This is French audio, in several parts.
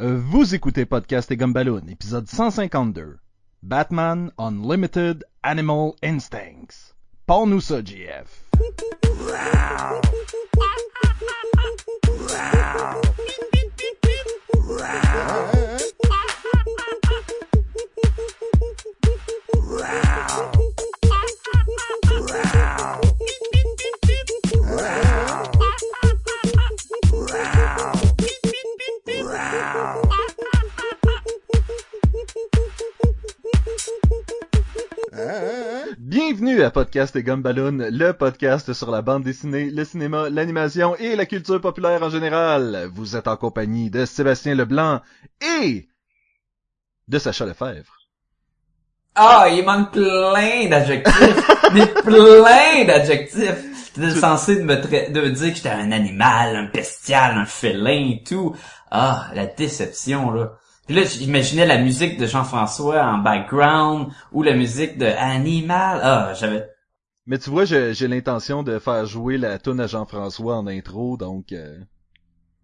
Euh, Vous écoutez Podcast et Gumballoon, épisode 152. Batman Unlimited Animal Instincts. Parle-nous ça. Bienvenue à Podcast et Gumballoon, le podcast sur la bande dessinée, le cinéma, l'animation et la culture populaire en général. Vous êtes en compagnie de Sébastien Leblanc et de Sacha Lefebvre. Ah, il manque plein d'adjectifs. mais plein d'adjectifs. T'étais censé de me, tra- de me dire que j'étais un animal, un bestial, un félin et tout. Ah, la déception, là. Puis là, j'imaginais la musique de Jean-François en background, ou la musique de Animal. Ah, j'avais... Mais tu vois, j'ai l'intention de faire jouer la tune à Jean-François en intro, donc euh,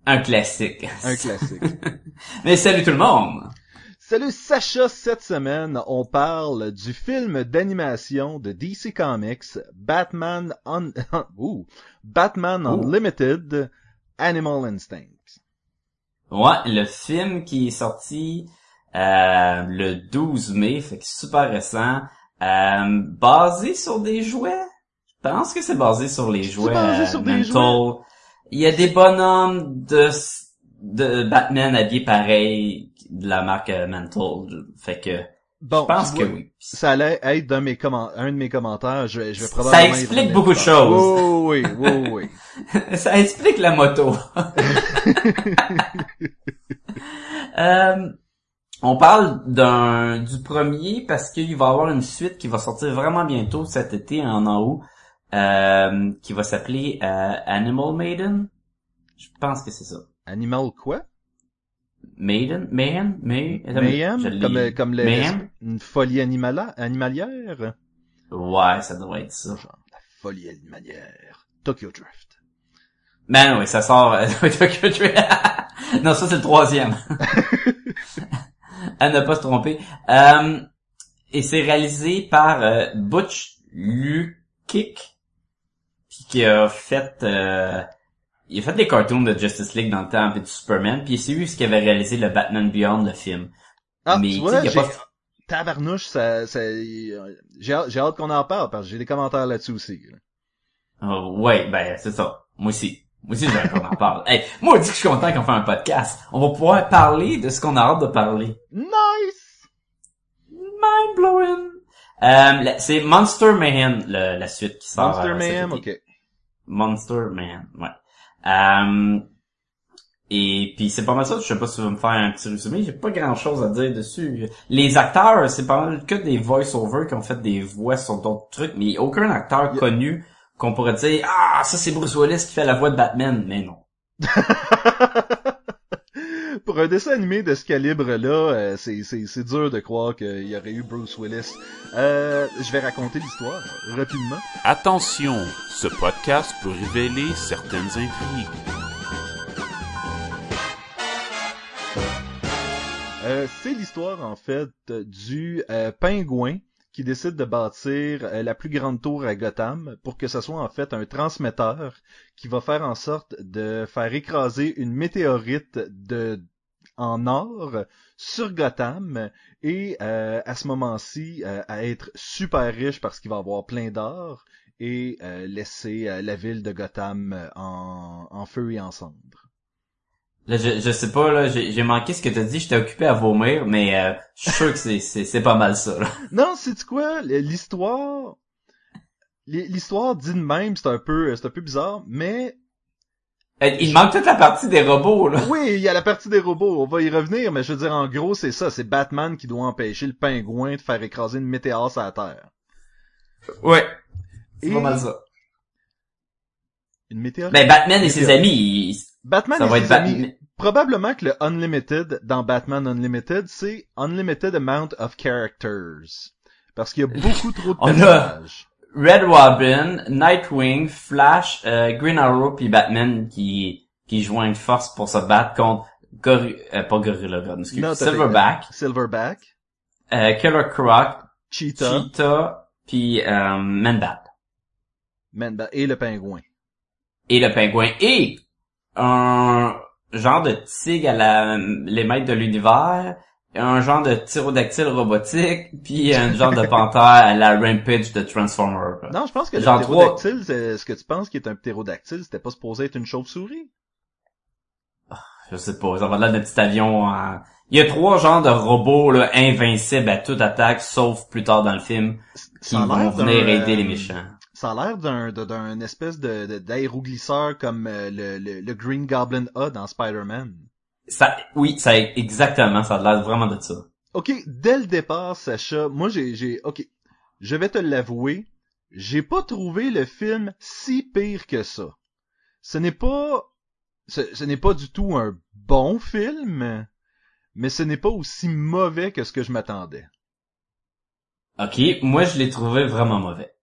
Un classique. un classique. Mais salut tout le monde! Salut Sacha, cette semaine, on parle du film d'animation de DC Comics, Batman Un... Unlimited, Animal Instinct. Ouais, le film qui est sorti euh, le 12 mai, fait que super récent, euh, basé sur des jouets. Je pense que c'est basé sur les jouets basé euh, sur des. Il y a des bonhommes de de Batman habillés pareil de la marque euh, Mental. Fait que Bon, je pense que oui. Ça allait être mes comment- un de mes commentaires, je vais, je vais Ça probablement... y explique beaucoup de choses. Oui, oui, oui, oui. oui. Ça explique la moto. Euh, on parle d'un du premier parce qu'il va y avoir une suite qui va sortir vraiment bientôt cet été en en haut, euh, qui va s'appeler euh, Animal Maiden. Je pense que c'est ça. Animal quoi? Maiden, Mayhem, May, Mayhem? Comme, comme le, Mayhem? une folie animala- animalière? Ouais, ça devrait être ça. Genre, la folie animalière. Tokyo Drift. Ben oui, ça sort. euh, Tokyo Drift. non, ça c'est le troisième. à ne pas se tromper. Euh, et c'est réalisé par euh, Butch Lukic, qui a fait, euh, il a fait des cartoons de Justice League dans le temps, puis de Superman, puis c'est lui ce qui avait réalisé le Batman Beyond, le film. Ah, Mais, tu vois, y a pas- Tabarnouche, ça, ça, j'ai hâte, hâte qu'on en parle, parce que j'ai des commentaires là-dessus aussi. là. Oh, ouais, ben c'est ça. Moi aussi. Moi aussi, j'ai qu'on en parle. Hey, moi, dit que je suis content qu'on fait un podcast. On va pouvoir parler de ce qu'on a hâte de parler. Nice! Mind blowing. Euh, c'est Monster Mayhem, le- la suite qui sort. Monster euh, Mayhem, été. ok. Monster Mayhem, ouais. Euh, et puis c'est pas mal ça. Je sais pas si tu veux me faire un petit résumé. J'ai pas grand chose à dire dessus. Les acteurs, c'est pas mal que des voice-over qui ont fait des voix sur d'autres trucs, mais aucun acteur Yeah. connu qu'on pourrait dire ah ça c'est Bruce Willis qui fait la voix de Batman, mais non. Pour un dessin animé de ce calibre-là, euh, c'est, c'est, c'est dur de croire qu'il y aurait eu Bruce Willis. Euh, je vais raconter l'histoire euh, rapidement. Attention, ce podcast peut révéler certaines intrigues. Euh, c'est l'histoire en fait du euh, pingouin qui décide de bâtir euh, la plus grande tour à Gotham pour que ce soit en fait un transmetteur qui va faire en sorte de faire écraser une météorite de en or sur Gotham et euh, à ce moment-ci euh, à être super riche parce qu'il va avoir plein d'or et laisser la ville de Gotham en, en feu et en cendres. Là, je, je sais pas, là, j'ai manqué ce que t'as dit, j'étais occupé à vomir, mais euh, je suis sûr que c'est- c'est c'est pas mal ça. Là. Non, c'est quoi? L'histoire l'histoire dit de même, c'est un peu c'est un peu bizarre, mais Euh, Il manque toute la partie des robots, là. oui, il y a la partie des robots, on va y revenir, mais je veux dire en gros, c'est ça, c'est Batman qui doit empêcher le pingouin de faire écraser une météore sur la Terre. Ouais. C'est Et- pas mal ça. Une météore Ben, Batman et ses amis, ils- Batman ça et va ses être amis. Batman. Probablement que le Unlimited dans Batman Unlimited, c'est Unlimited Amount of Characters. Parce qu'il y a beaucoup trop de On a- personnages. Red Robin, Nightwing, Flash, euh, Green Arrow puis Batman qui qui joignent force pour se battre contre Gori- euh, pas Gorilla excuse. Silverback, Silverback, euh, Killer Croc, Cheetah, Cheetah, puis euh. Man- et le pingouin. Et le pingouin. Et un genre de tigre à la, les maîtres de l'univers, un genre de tyrodactyle robotique, puis un genre de panthère à la Rampage de Transformer. quoi. Non, je pense que Genre le ptérodactyle, c'est- ce que tu penses qui est un ptérodactyle, c'était pas supposé être une chauve-souris. Je sais pas, ça va là de petit avion en... Il y a trois genres de robots là, invincibles à toute attaque, sauf plus tard dans le film, qui vont venir d'un, aider euh, les méchants. Ça a l'air d'un d'un espèce de de- d'aéroglisseur comme euh, le, le, le Green Goblin a dans Spider-Man. Ça, oui, ça exactement, ça a l'air vraiment de ça. Ok, dès le départ, Sacha, moi j'ai j'ai ok, je vais te l'avouer, j'ai pas trouvé le film si pire que ça. Ce n'est pas ce, ce n'est pas du tout un bon film, mais ce n'est pas aussi mauvais que ce que je m'attendais. Ok, moi je l'ai trouvé vraiment mauvais.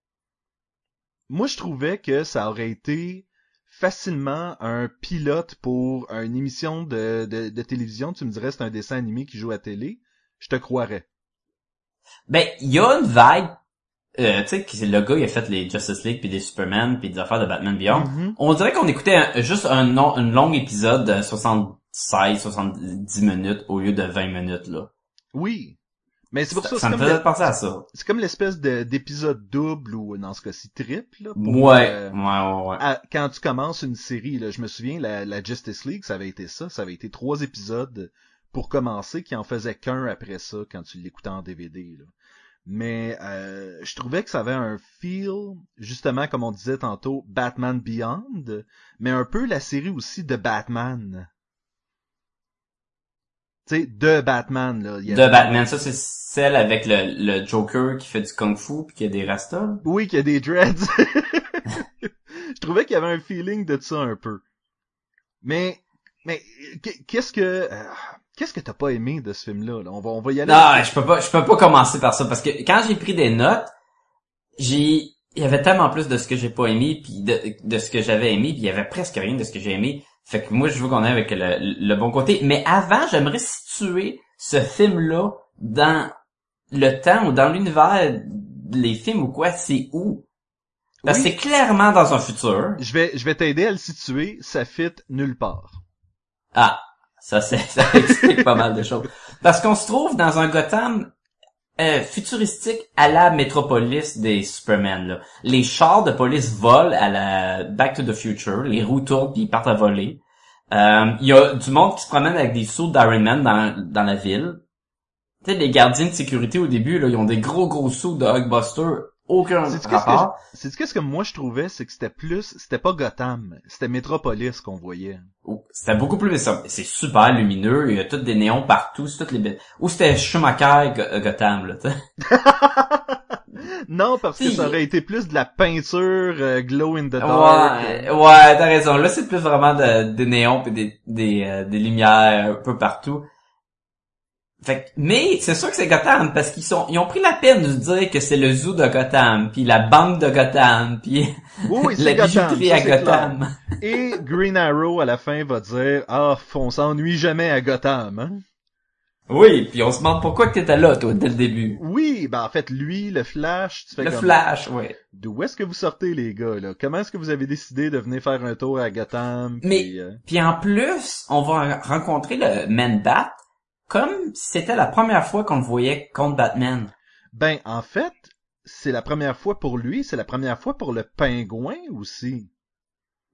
Moi, je trouvais que ça aurait été facilement un pilote pour une émission de, de, de télévision. Tu me dirais c'est un dessin animé qui joue à télé. Je te croirais. Ben, il y a une vague, euh, tu sais, que le gars, il a fait les Justice League, puis des Superman, puis des affaires de Batman Beyond. Mhm. On dirait qu'on écoutait un- juste un, long- un long épisode de 76, 70 minutes au lieu de 20 minutes, là. Oui. Mais c'est pour ça, Ça, me faisait penser à ça. c'est comme l'espèce de- d'épisode double ou dans ce cas-ci triple. Là, pour, Ouais, euh, ouais, ouais, ouais. à- quand tu commences une série, là, je me souviens, la, la Justice League, ça avait été ça. Ça avait été trois épisodes pour commencer, qui en faisaient qu'un après ça quand tu l'écoutais en DVD. Là. Mais euh, je trouvais que ça avait un feel, justement, comme on disait tantôt, Batman Beyond, mais un peu la série aussi de Batman. Tu sais, de Batman, là. Il y De a- Batman, ça c'est celle avec le, le Joker qui fait du kung fu puis qui a des rastas. Oui, qu'il y a des dreads. je trouvais qu'il y avait un feeling de ça un peu. Mais, mais, qu- qu'est-ce que, euh, qu'est-ce que t'as pas aimé de ce film-là? là? On va, on va y aller. Non, je peux pas, je peux pas commencer par ça parce que quand j'ai pris des notes, j'ai, il y avait tellement plus de ce que j'ai pas aimé puis de, de ce que j'avais aimé puis il y avait presque rien de ce que j'ai aimé. Fait que moi je veux qu'on aille avec le, le bon côté. Mais avant, j'aimerais situer ce film-là dans le temps ou dans l'univers les films ou quoi, c'est où? Parce que Oui. c'est clairement dans un futur. Je vais, je vais t'aider à le situer. Ça fit nulle part. Ah, ça c'est ça explique pas mal de choses. Parce qu'on se trouve dans un Gotham euh, futuristique à la métropolis des Superman. Les chars de police volent à la Back to the Future, les roues tournent puis ils partent à voler. Euh, Il y a du monde qui se promène avec des sauts d'Iron Man dans, la ville. Tu les gardiens de sécurité au début, là, ils ont des gros gros sauts de Hulkbuster. Aucun C'est-tu qu'est-ce que rapport. C'est qu'est-ce que moi je trouvais, c'est que c'était plus, c'était pas Gotham, c'était Metropolis qu'on voyait. C'était beaucoup plus ça- c'est super lumineux, il y a toutes des néons partout, c'est toutes les belles. Ou c'était Schumacher Go- Gotham là. Non, parce que ça aurait été plus de la peinture euh, glow in the dark. Ouais, ouais, t'as raison. Là, c'est plus vraiment de- des néons et des des, euh, des lumières un peu partout. Fait que, mais c'est sûr que c'est Gotham parce qu'ils sont ils ont pris la peine de dire que c'est le zoo de Gotham, puis la banque de Gotham, puis Oui, oui, la bijouterie à clair. Gotham. Et Green Arrow à la fin va dire ah on s'ennuie jamais à Gotham hein? Oui, puis on se demande pourquoi que t'étais là toi dès le début. Oui, ben en fait lui le Flash, tu fais Le comme Flash, ouais. d'où est-ce que vous sortez les gars là? Comment est-ce que vous avez décidé de venir faire un tour à Gotham Mais- puis, euh, Puis en plus, on va rencontrer le Man-Bat comme si c'était la première fois qu'on le voyait contre Batman. ben en fait c'est la première fois pour lui, c'est la première fois pour le pingouin aussi.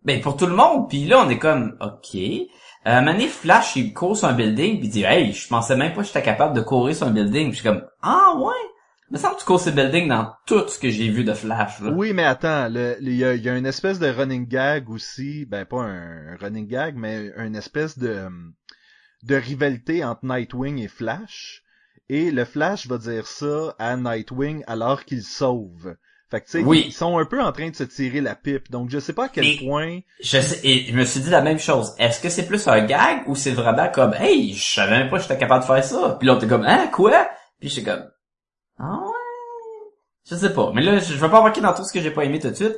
Ben pour tout le monde, puis là on est comme OK. Euh, Mané Flash, il court sur un building puis il dit "Hey, je pensais même pas que j'étais capable de courir sur un building." Puis je suis comme "Ah ouais, il me semble que tu cours sur building dans tout ce que j'ai vu de Flash là." Oui, mais attends, il y a, il y a une espèce de running gag aussi, ben pas un, un running gag, mais une espèce de hum, de rivalité entre Nightwing et Flash. Et le Flash va dire ça à Nightwing alors qu'il sauve. Fait que tu sais, Oui. ils sont un peu en train de se tirer la pipe. Donc je sais pas à quel point. Je sais et je me suis dit la même chose. Est-ce que c'est plus un gag ou c'est vraiment comme "Hey, je savais même pas que j'étais capable de faire ça?" Puis là on était comme "Hein, quoi?" Puis j'étais comme "Ah ouais?" Je sais pas, mais là je vais pas embarquer dans tout ce que j'ai pas aimé tout de suite.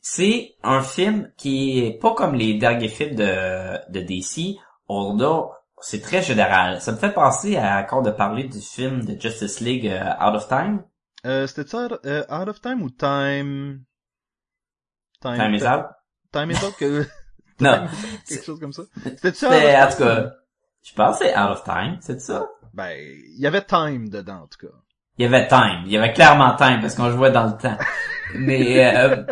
C'est un film qui est pas comme les derniers films de, de DC a, c'est très général. Ça me fait penser à encore de parler du film de Justice League euh, Out of Time. Euh, c'était ça, euh, Out of Time ou Time... Time is Out. Time is Out que... Non. Time quelque chose comme ça. C'était ça. En tout cas, je pense que c'est Out of Time, c'est ça? Ben, il y avait Time dedans, en tout cas. Il y avait Time. Il y avait clairement Time parce qu'on jouait dans le temps. Mais, euh,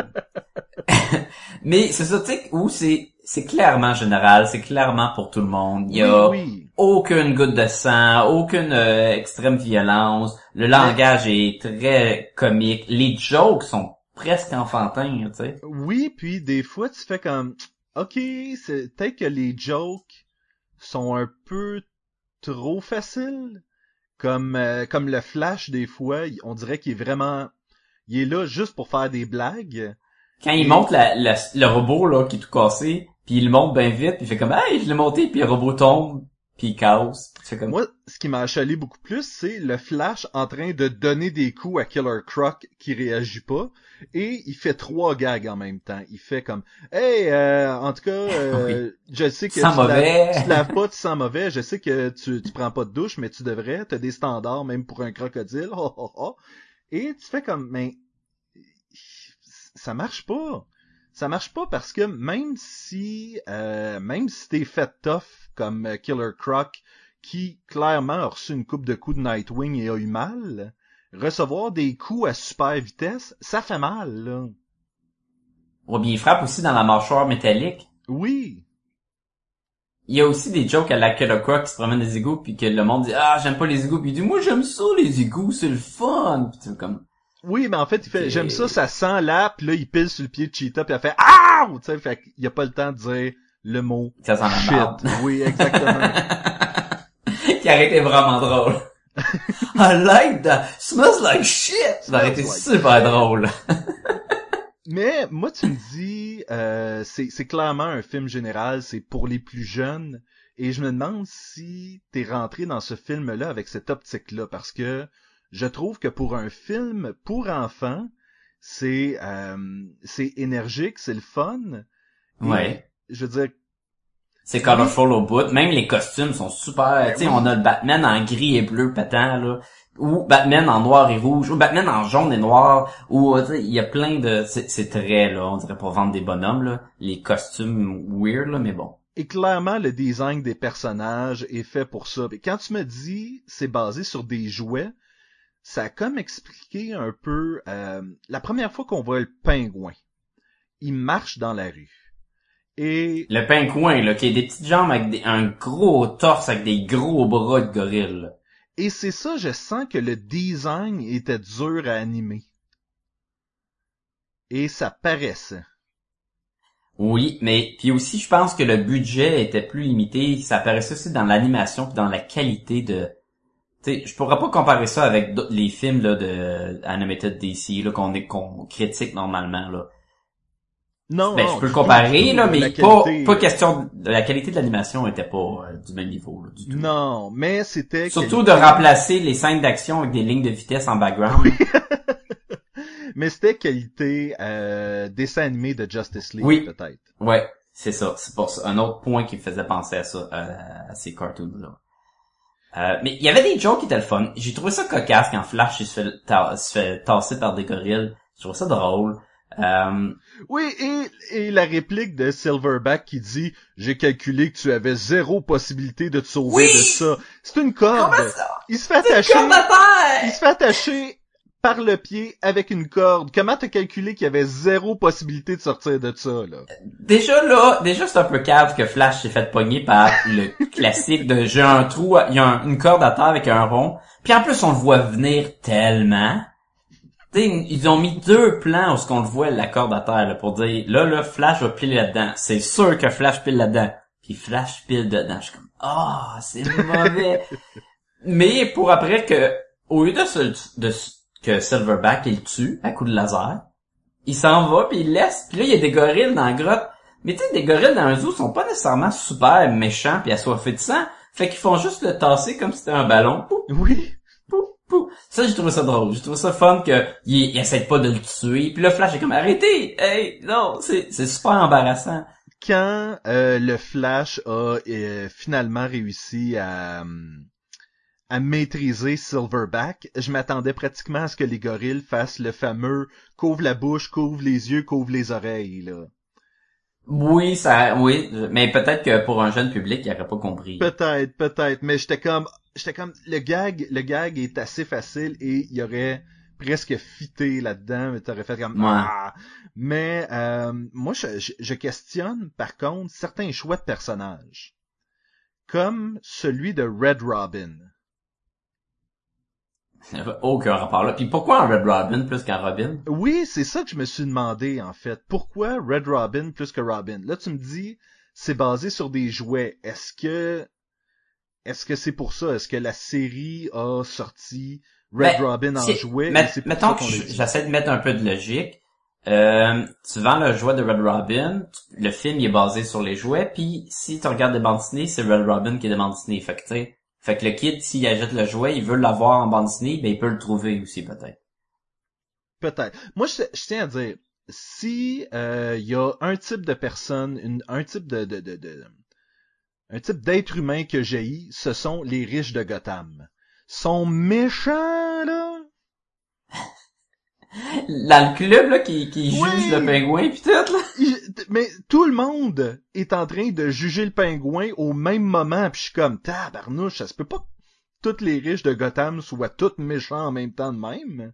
mais c'est ça, tu sais, où c'est, c'est clairement général, c'est clairement pour tout le monde. Il y a Oui, oui. aucune goutte de sang, aucune euh, extrême violence. Le langage est très comique. Les jokes sont presque enfantins, tu sais. Oui, puis des fois, tu fais comme... Ok, c'est peut-être que les jokes sont un peu trop faciles. Comme, euh, comme le Flash, des fois, on dirait qu'il est vraiment... Il est là juste pour faire des blagues. Quand il monte la- la- le robot là qui est tout cassé, puis il le monte bien vite, puis il fait comme hey, je l'ai monté, puis le robot tombe, puis il casse. Comme Moi, ce qui m'a achalé beaucoup plus, c'est le Flash en train de donner des coups à Killer Croc qui réagit pas. Et il fait trois gags en même temps. Il fait comme Hey, euh, en tout cas, euh, je sais que Tu sens te laves- mauvais. tu te laves pas, tu sens mauvais. Je sais que tu, tu prends pas de douche, mais tu devrais. T'as des standards même pour un crocodile. Oh, oh, oh. Et tu fais comme mais ça marche pas. Ça marche pas parce que même si euh, même si t'es fait tough comme euh, Killer Croc qui clairement a reçu une coupe de coups de Nightwing et a eu mal, recevoir des coups à super vitesse, ça fait mal, là. Ouais, bien, il frappe aussi dans la mâchoire métallique. Oui. Il y a aussi des jokes à la Croc qui se promène des égouts puis que le monde dit ah j'aime pas les égouts puis il dit moi j'aime ça les égouts c'est le fun puis tu comme Oui, mais en fait, il fait, j'aime ça, ça sent là, puis là, il pile sur le pied de Cheetah, puis elle fait ah, tu sais, fait qu'il y a pas le temps de dire le mot ça sent la shit. Oui, exactement. qui arrête est vraiment drôle. I like that. Smells like shit. Ça aurait été like super drôle. Mais moi, tu me dis, euh, c'est clairement un film général, c'est pour les plus jeunes, et je me demande si t'es rentré dans ce film-là avec cette optique-là, parce que je trouve que pour un film pour enfants, c'est euh, c'est énergique, c'est le fun. Ouais. Je veux dire, C'est colorful au bout. Même les costumes sont super. Tu sais, oui. on a le Batman en gris et bleu pétant, là. Ou Batman en noir et rouge. Ou Batman en jaune et noir. Ou, il y a plein de... C'est c'est très, là, on dirait pour vendre des bonhommes, là. Les costumes weird, là, mais bon. Et clairement, le design des personnages est fait pour ça. Et quand tu me dis c'est basé sur des jouets, ça a comme expliqué un peu euh, la première fois qu'on voit le pingouin. Il marche dans la rue. Et Le pingouin, là, qui a des petites jambes avec des- un gros torse avec des gros bras de gorille. là. et c'est ça, je sens que le design était dur à animer. Et ça paraissait. Oui, mais puis aussi je pense que le budget était plus limité, ça apparaissait aussi dans l'animation puis dans la qualité de tu sais, je pourrais pas comparer ça avec d'autres- les films là de animated DC là qu'on est qu'on critique normalement là. Non, Ben non, je peux le comparer là mais qualité, pas pas question de la qualité de l'animation était pas euh, du même niveau là, du tout. Non, mais c'était Surtout qualité- de remplacer les scènes d'action avec des lignes de vitesse en background. mais c'était qualité euh, dessin animé de Justice League Oui. peut-être. Ouais, c'est ça. C'est pour ça. Un autre point qui me faisait penser à ça, euh, à ces cartoons-là. Euh, mais il y avait des jokes qui étaient le fun. J'ai trouvé ça cocasse quand Flash il se fait, ta- se fait tasser par des gorilles. Je trouvais ça drôle. Euh, Oui, et, et la réplique de Silverback qui dit « J'ai calculé que tu avais zéro possibilité de te sauver Oui! de ça. » C'est une corde. Comment ça? Il se fait attacher, il se fait attacher par le pied avec une corde. Comment t'as calculé qu'il y avait zéro possibilité de sortir de ça, là? Déjà là, déjà c'est un peu cave que Flash s'est fait pogner par le classique de j'ai un trou, il y a un- une corde à terre avec un rond. Puis en plus on le voit venir tellement. Tu sais, ils ont mis deux plans où ce qu'on le voit la corde à terre là, pour dire là là Flash va piler là-dedans. C'est sûr que Flash pile là-dedans. Puis Flash pile dedans. Je suis comme ah c'est mauvais. Mais pour après que au lieu de, de que Silverback il tue à coup de laser, il s'en va puis il laisse. Puis là il y a des gorilles dans la grotte. Mais tu sais des gorilles dans un zoo sont pas nécessairement super méchants puis assoiffés de sang. Fait qu'ils font juste le tasser comme si c'était un ballon. Oui. Poup. Ça j'ai trouvé ça drôle. J'ai trouvé ça fun que il, il essaie pas de le tuer. Puis là Flash est comme arrêtez. Hey non c'est c'est super embarrassant. quand euh, le Flash a euh, finalement réussi à, à maîtriser Silverback, je m'attendais pratiquement à ce que les gorilles fassent le fameux couvre la bouche, couvre les yeux, couvre les oreilles là. Oui, ça, oui, mais peut-être que pour un jeune public, il aurait pas compris. Peut-être, peut-être, mais j'étais comme, j'étais comme, le gag, le gag est assez facile et il y aurait presque fité là-dedans, mais t'aurais fait comme, Ouais. ah. Mais euh, moi, je, je- je questionne par contre certains choix de personnages, comme celui de Red Robin. Aucun rapport là. Puis pourquoi un Red Robin plus qu'un Robin? Oui, c'est ça que je me suis demandé en fait. Pourquoi Red Robin plus que Robin? Là, tu me dis, c'est basé sur des jouets. Est-ce que, est-ce que c'est pour ça? Est-ce que la série a sorti Red Ben, Robin en jouet? pour mettons que j'essaie de mettre un peu de logique. Euh, tu vends le jouet de Red Robin, tu- le film il est basé sur les jouets, puis si tu regardes des bandes dessinées, c'est Red Robin qui est des bandes dessinées. Fait que tu sais, fait que le kid, s'il achète le jouet, il veut l'avoir en bande dessinée, ben il peut le trouver aussi peut-être. Peut-être. Moi, je, je tiens à dire, si euh, il y a un type de personne, une- un type de, de, de, de- un type d'être humain que j'ai, ce sont les riches de Gotham. Sont méchants là. Dans le club là qui, qui Oui. juge le pingouin puis tout là. Il- mais tout le monde est en train de juger le pingouin au même moment, puis je suis comme tabarnouche, ça se peut pas que tous les riches de Gotham soient tous méchants en même temps de même.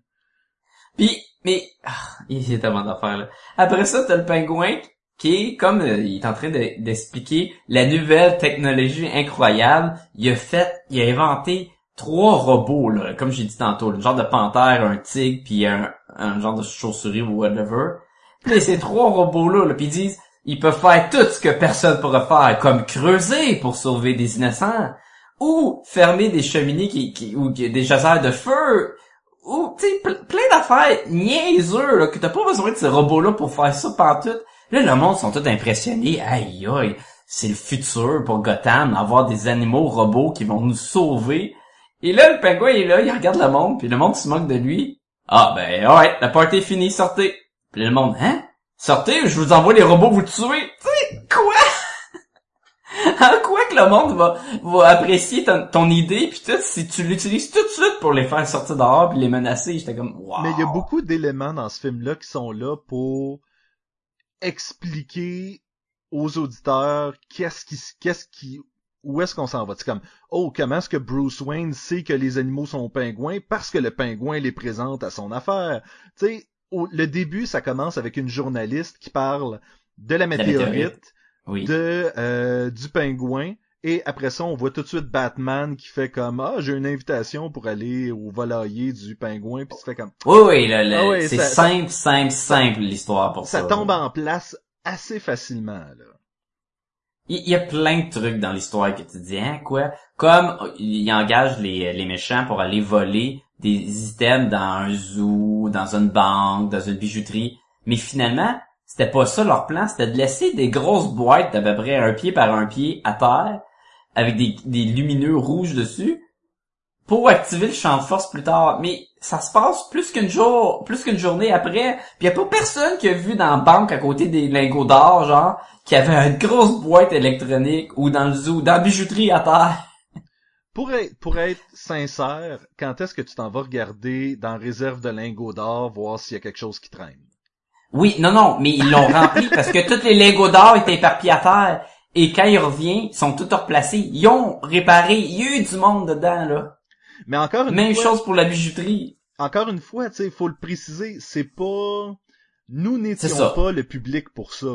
Puis, mais, ah, il y a tellement d'affaires, là. Après ça, t'as le pingouin qui comme euh, il est en train de- d'expliquer la nouvelle technologie incroyable, il a fait, il a inventé trois robots, là, comme j'ai dit tantôt, le genre de panthère, un tigre, puis un, un genre de chauve-souris ou whatever. Ces trois robots-là, là, puis ils disent, ils peuvent faire tout ce que personne pourrait faire, comme creuser pour sauver des innocents, ou fermer des cheminées qui, qui- ou des chasseurs de feu, ou tu sais ple- plein d'affaires niaiseux là, que t'as pas besoin de ces robots là pour faire ça pantoute. Là le monde sont tous impressionnés. Aïe aïe, c'est le futur pour Gotham d'avoir des animaux robots qui vont nous sauver. Et là le pingouin est là, il regarde le monde puis le monde se moque de lui. Ah ben ouais, la party est finie, sortez. Puis le monde hein? Sortez, je vous envoie les robots vous tuer. Tu quoi? En quoi que le monde va, va apprécier ton, ton idée puis tout si tu l'utilises tout de suite pour les faire sortir dehors puis les menacer, j'étais comme wow. Mais il y a beaucoup d'éléments dans ce film-là qui sont là pour expliquer aux auditeurs qu'est-ce qui, qu'est-ce qui, où est-ce qu'on s'en va? C'est comme, oh, comment est-ce que Bruce Wayne sait que les animaux sont pingouins parce que le pingouin les présente à son affaire? Tu sais, au- le début, ça commence avec une journaliste qui parle de la météorite, météorite. Oui. de euh, du pingouin. Et après ça, on voit tout de suite Batman qui fait comme ah j'ai une invitation pour aller au volailler du pingouin puis se fait comme Oui oui, le- le- Ah ouais, c'est simple simple simple l'histoire pour ça. ça tombe en place assez facilement là. Il y a plein de trucs dans l'histoire que tu dis, hein, quoi? Comme il engage les, les méchants pour aller voler des items dans un zoo, dans une banque, dans une bijouterie. Mais finalement, c'était pas ça leur plan, c'était de laisser des grosses boîtes d'à peu près un pied par un pied à terre, avec des, des lumineux rouges dessus, pour activer le champ de force plus tard. Mais ça se passe plus qu'une jour, plus qu'une journée après, puis y a pas personne qui a vu dans la banque à côté des lingots d'or, genre, qui avait une grosse boîte électronique ou dans le zoo, dans la bijouterie à terre. Pour être, pour être sincère, quand est-ce que tu t'en vas regarder dans réserve de lingots d'or, voir s'il y a quelque chose qui traîne? Oui, non, non, mais ils l'ont rempli parce que tous les lingots d'or étaient éparpillés à terre. Et quand il revient, ils sont tous replacés. Ils ont réparé. Il y a eu du monde dedans, là. Mais encore une Même fois, chose pour la bijouterie. encore une fois, tu sais, faut le préciser, c'est pas, nous n'étions pas le public pour ça.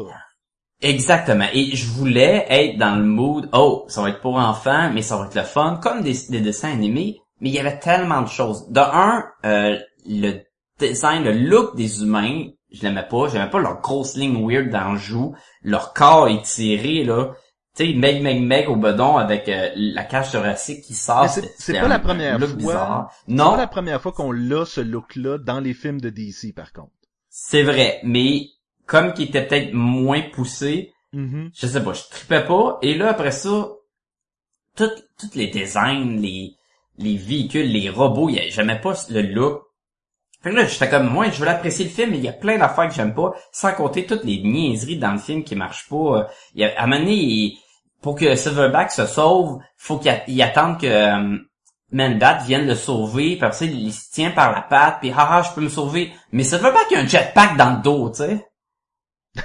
Exactement. Et je voulais être dans le mood, oh, ça va être pour enfants, mais ça va être le fun, comme des, des dessins animés. Mais il y avait tellement de choses. De un, euh, le design, le look des humains, je l'aimais pas. J'aimais pas leur grosse ligne weird dans le joue. Leur corps étiré, là. Tu sais, meg, meg, meg au bedon avec euh, la cage thoracique qui sort. C'est- pas la première fois. bizarre. C'est Non, pas la première fois qu'on l'a, ce look-là, dans les films de DC, par contre. c'est vrai. Mais comme qui était peut-être moins poussé, Mhm. je sais pas, je tripais pas. Et là, après ça, tout, tous les designs, les, les véhicules, les robots, j'aimais pas le look Fait que là, j'étais comme, moi, je veux l'apprécier le film, mais il y a plein d'affaires que j'aime pas, sans compter toutes les niaiseries dans le film qui marchent pas. Il y a, à un moment donné, il- pour que Silverback se sauve, faut qu'il il attende que euh, Mandat vienne le sauver, puis après ça, il se tient par la patte, puis haha, je peux me sauver. Mais Silverback, il a un jetpack dans le dos, tu sais.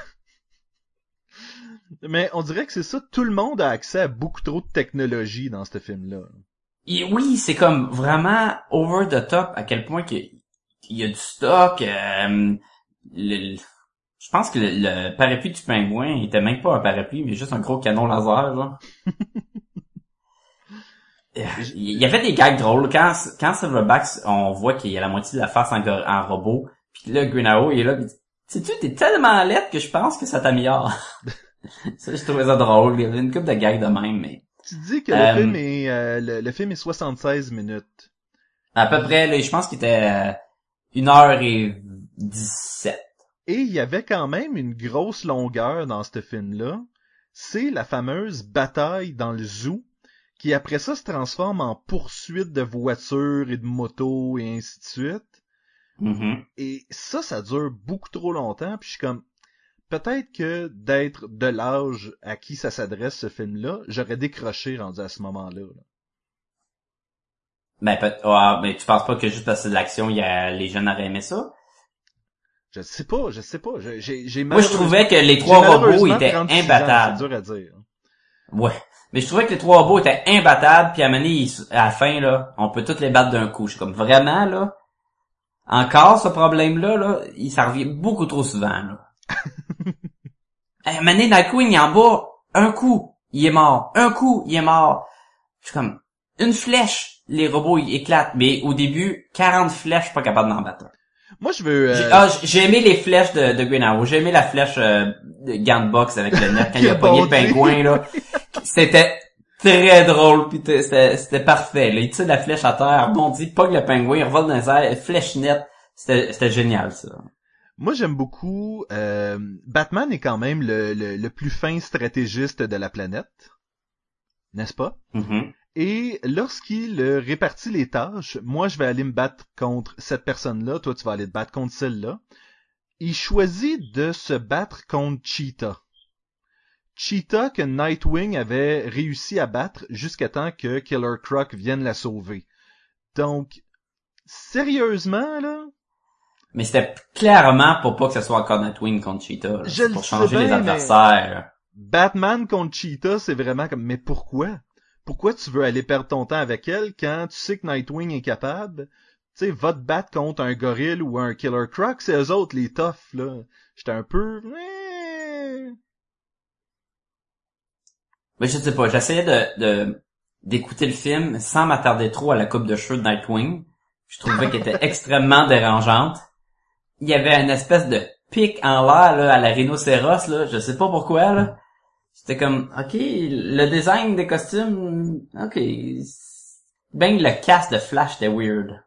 Mais on dirait que c'est ça, tout le monde a accès à beaucoup trop de technologie dans ce film-là. Et oui, c'est comme vraiment over the top à quel point qu'il qu'il y a du stock. euh, le- le- je pense que le, le parapluie du pingouin était même pas un parapluie, mais juste un gros canon laser. Genre. Euh, Il y avait des gags drôles. Quand, quand Silverback, on voit qu'il y a la moitié de la face en, en robot, puis là, Green Arrow, il est là, pis il dit, sais-tu, t'es tellement laide que je pense que ça t'améliore. ça, je trouvais ça drôle. Il y avait une couple de gags de même, mais... Tu dis que Euh, le film est euh, le, le film est 76 minutes. À peu près, là, je pense qu'il était euh, une heure et 17. Et il y avait quand même une grosse longueur dans ce film-là. C'est la fameuse bataille dans le zoo, qui après ça se transforme en poursuite de voitures et de motos et ainsi de suite. Mhm. Et ça, ça dure beaucoup trop longtemps, puis je suis comme, peut-être que d'être de l'âge à qui ça s'adresse ce film-là, j'aurais décroché rendu à ce moment-là. là. Ben, peut- ah, mais tu penses pas que juste parce que c'est de l'action, il y a, les jeunes auraient aimé ça? Je sais pas, je sais pas. J'ai, j'ai Moi, je trouvais que les trois robots étaient 36 ans, imbattables. C'est dur à dire. Ouais. Mais je trouvais que les trois robots étaient imbattables, puis à ils- à la fin, là, on peut tous les battre d'un coup. Je suis comme, vraiment, là? Encore, ce problème-là, là, il s'en revient beaucoup trop souvent, là. à un moment donné, Nightwing, il en bat un coup, il est mort. Un coup, il est mort. Je suis comme, une flèche, les robots, ils éclatent. Mais au début, 40 flèches, je suis pas capable d'en battre. Moi, je veux... euh, J'ai ah, j'ai aimé les flèches de, de Green Arrow. J'ai aimé la flèche euh, de gant de boxe avec le net quand il a pogné le pingouin, là. C'était très drôle, pis t'es- c'était c'était parfait. Là. Il tire la flèche à terre, bondit, pogne le pingouin, il revole dans les airs, flèche nette. C'était c'était génial, ça. Moi, j'aime beaucoup... euh, Batman est quand même le, le, le plus fin stratégiste de la planète. N'est-ce pas? Mhm. Et lorsqu'il euh, répartit les tâches, moi, je vais aller me battre contre cette personne-là, toi, tu vas aller te battre contre celle-là. Il choisit de se battre contre Cheetah. Cheetah que Nightwing avait réussi à battre jusqu'à temps que Killer Croc vienne la sauver. Donc, sérieusement, là, Mais c'était clairement pour pas que ce soit encore Nightwing contre Cheetah. là. Je le pour sais changer les adversaires. Batman contre Cheetah, c'est vraiment comme, mais pourquoi? Pourquoi tu veux aller perdre ton temps avec elle quand tu sais que Nightwing est capable? Tu sais, va te battre contre un gorille ou un Killer Croc, c'est eux autres, les toughs, là. J'étais un peu... Mais je sais pas, j'essayais de de- d'écouter le film sans m'attarder trop à la coupe de cheveux de Nightwing. Je trouvais qu'elle était extrêmement dérangeante. Il y avait une espèce de pic en l'air là, à la rhinocéros, là, je sais pas pourquoi. là. C'était comme, ok, le design des costumes, ok. Ben le casque de Flash était weird.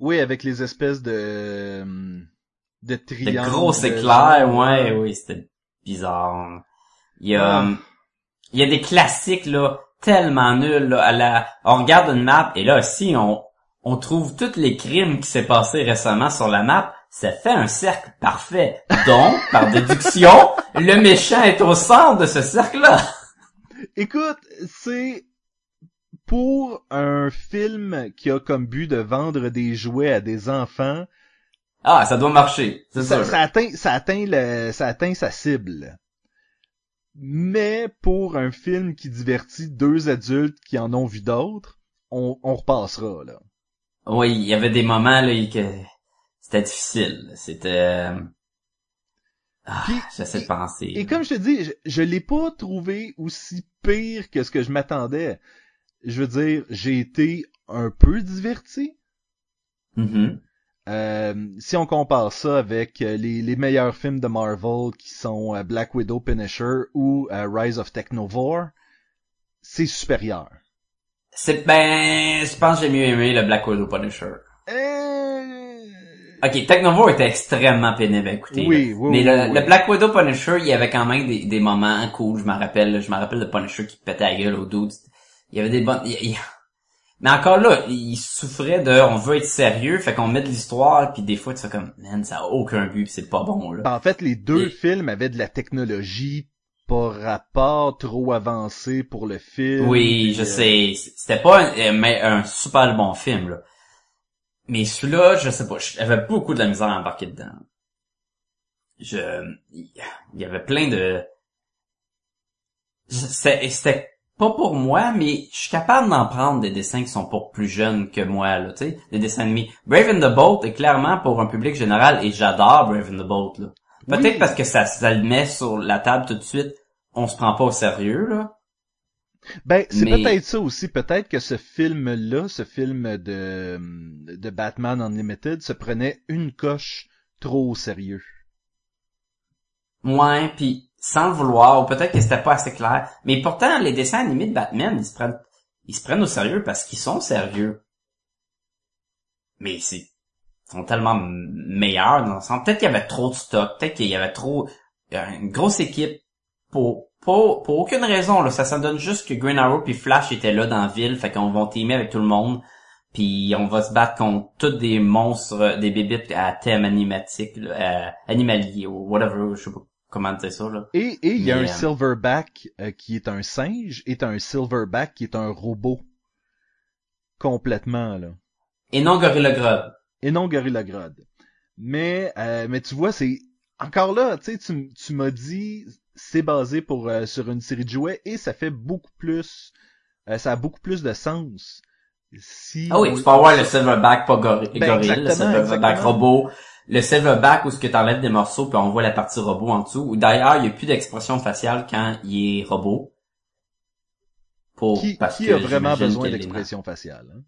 Oui, avec les espèces de... euh, de triangles. gros de éclairs, genre. ouais, oui, c'était bizarre. Il y a, Ah. euh, il y a des classiques, là, tellement nuls, là, à la, on regarde une map, et là, si on, on trouve tous les crimes qui s'est passé récemment sur la map, ça fait un cercle parfait. Donc, par déduction, le méchant est au centre de ce cercle-là. Écoute, c'est pour un film qui a comme but de vendre des jouets à des enfants, Ah, ça doit marcher, c'est ça, sûr. ça atteint, ça atteint le, ça atteint sa cible. Mais pour un film qui divertit deux adultes qui en ont vu d'autres, on, on repassera, là. Oui, il y avait des moments, là, que c'était difficile. C'était... euh, Ah, j'essaie de penser. Et comme je te dis, je, je l'ai pas trouvé aussi pire que ce que je m'attendais. Je veux dire, j'ai été un peu diverti. Mhm. Euh, si on compare ça avec euh, les, les meilleurs films de Marvel qui sont Black Widow, Punisher ou Rise of Technovore, c'est supérieur. C'est ben, je pense que j'ai mieux aimé le Black Widow Punisher. Euh... Ok, Technovore était extrêmement pénible à écouter. Oui, oui, Mais le, oui. le Black Widow Punisher, il y avait quand même des, des moments cool. Je me rappelle, je me rappelle le Punisher qui pétait la gueule au dude. Il y avait des bonnes. il- il- Mais encore là, il souffrait de on veut être sérieux, fait qu'on met de l'histoire, puis des fois tu fais comme man, ça a aucun but, pis c'est pas bon là. Ben, en fait, les deux Et- films avaient de la technologie pas rapport trop avancé pour le film. Oui, je euh, sais. C'était pas un, mais un super bon film, là. Mais celui-là, je sais pas, j'avais beaucoup de la misère à embarquer dedans. Je, il y avait plein de, c'était, pas pour moi, mais je suis capable d'en prendre des dessins qui sont pour plus jeunes que moi, là, tu sais, des dessins animés. Brave in the Boat est clairement pour un public général, et j'adore Brave in the Boat, là. Peut-être Oui. parce que ça, ça le met sur la table tout de suite, on se prend pas au sérieux, là. Ben, c'est Mais- peut-être ça aussi. Peut-être que ce film-là, ce film de, de Batman Unlimited, se prenait une coche trop au sérieux. Ouais, puis sans le vouloir, ou peut-être que c'était pas assez clair. Mais pourtant, les dessins animés de Batman, ils se prennent, ils se prennent au sérieux parce qu'ils sont sérieux. Mais c'est, ils sont tellement meilleurs dans le sens. Peut-être qu'il y avait trop de stock, peut-être qu'il y avait trop, une grosse équipe pour, pour, pour aucune raison, là. Ça, ça donne juste que Green Arrow puis Flash étaient là dans la ville, fait qu'on va teamer avec tout le monde. Puis on va se battre contre tous des monstres, des bébites à thème animatique, là, euh, animalier ou whatever, je sais pas comment dire ça là. Et, et il y a Mais, un euh, Silverback euh, qui est un singe et un Silverback qui est un robot. Complètement, là. Et non Gorilla Grodd. et non Gorilla Grodd. Mais euh, mais tu vois, c'est encore là, tu sais, tu m'as dit c'est basé pour euh, sur une série de jouets et ça fait beaucoup plus, euh, ça a beaucoup plus de sens. Si Ah oui, on- tu peux avoir le Silverback pas Ben, gorille, le Silverback exactement. robot, le Silverback où ce que t'enlèves des morceaux puis on voit la partie robot en dessous. Ou d'ailleurs, il y a plus d'expression faciale quand il est robot. Pour, qui, parce qui que a vraiment besoin d'expression faciale. hein?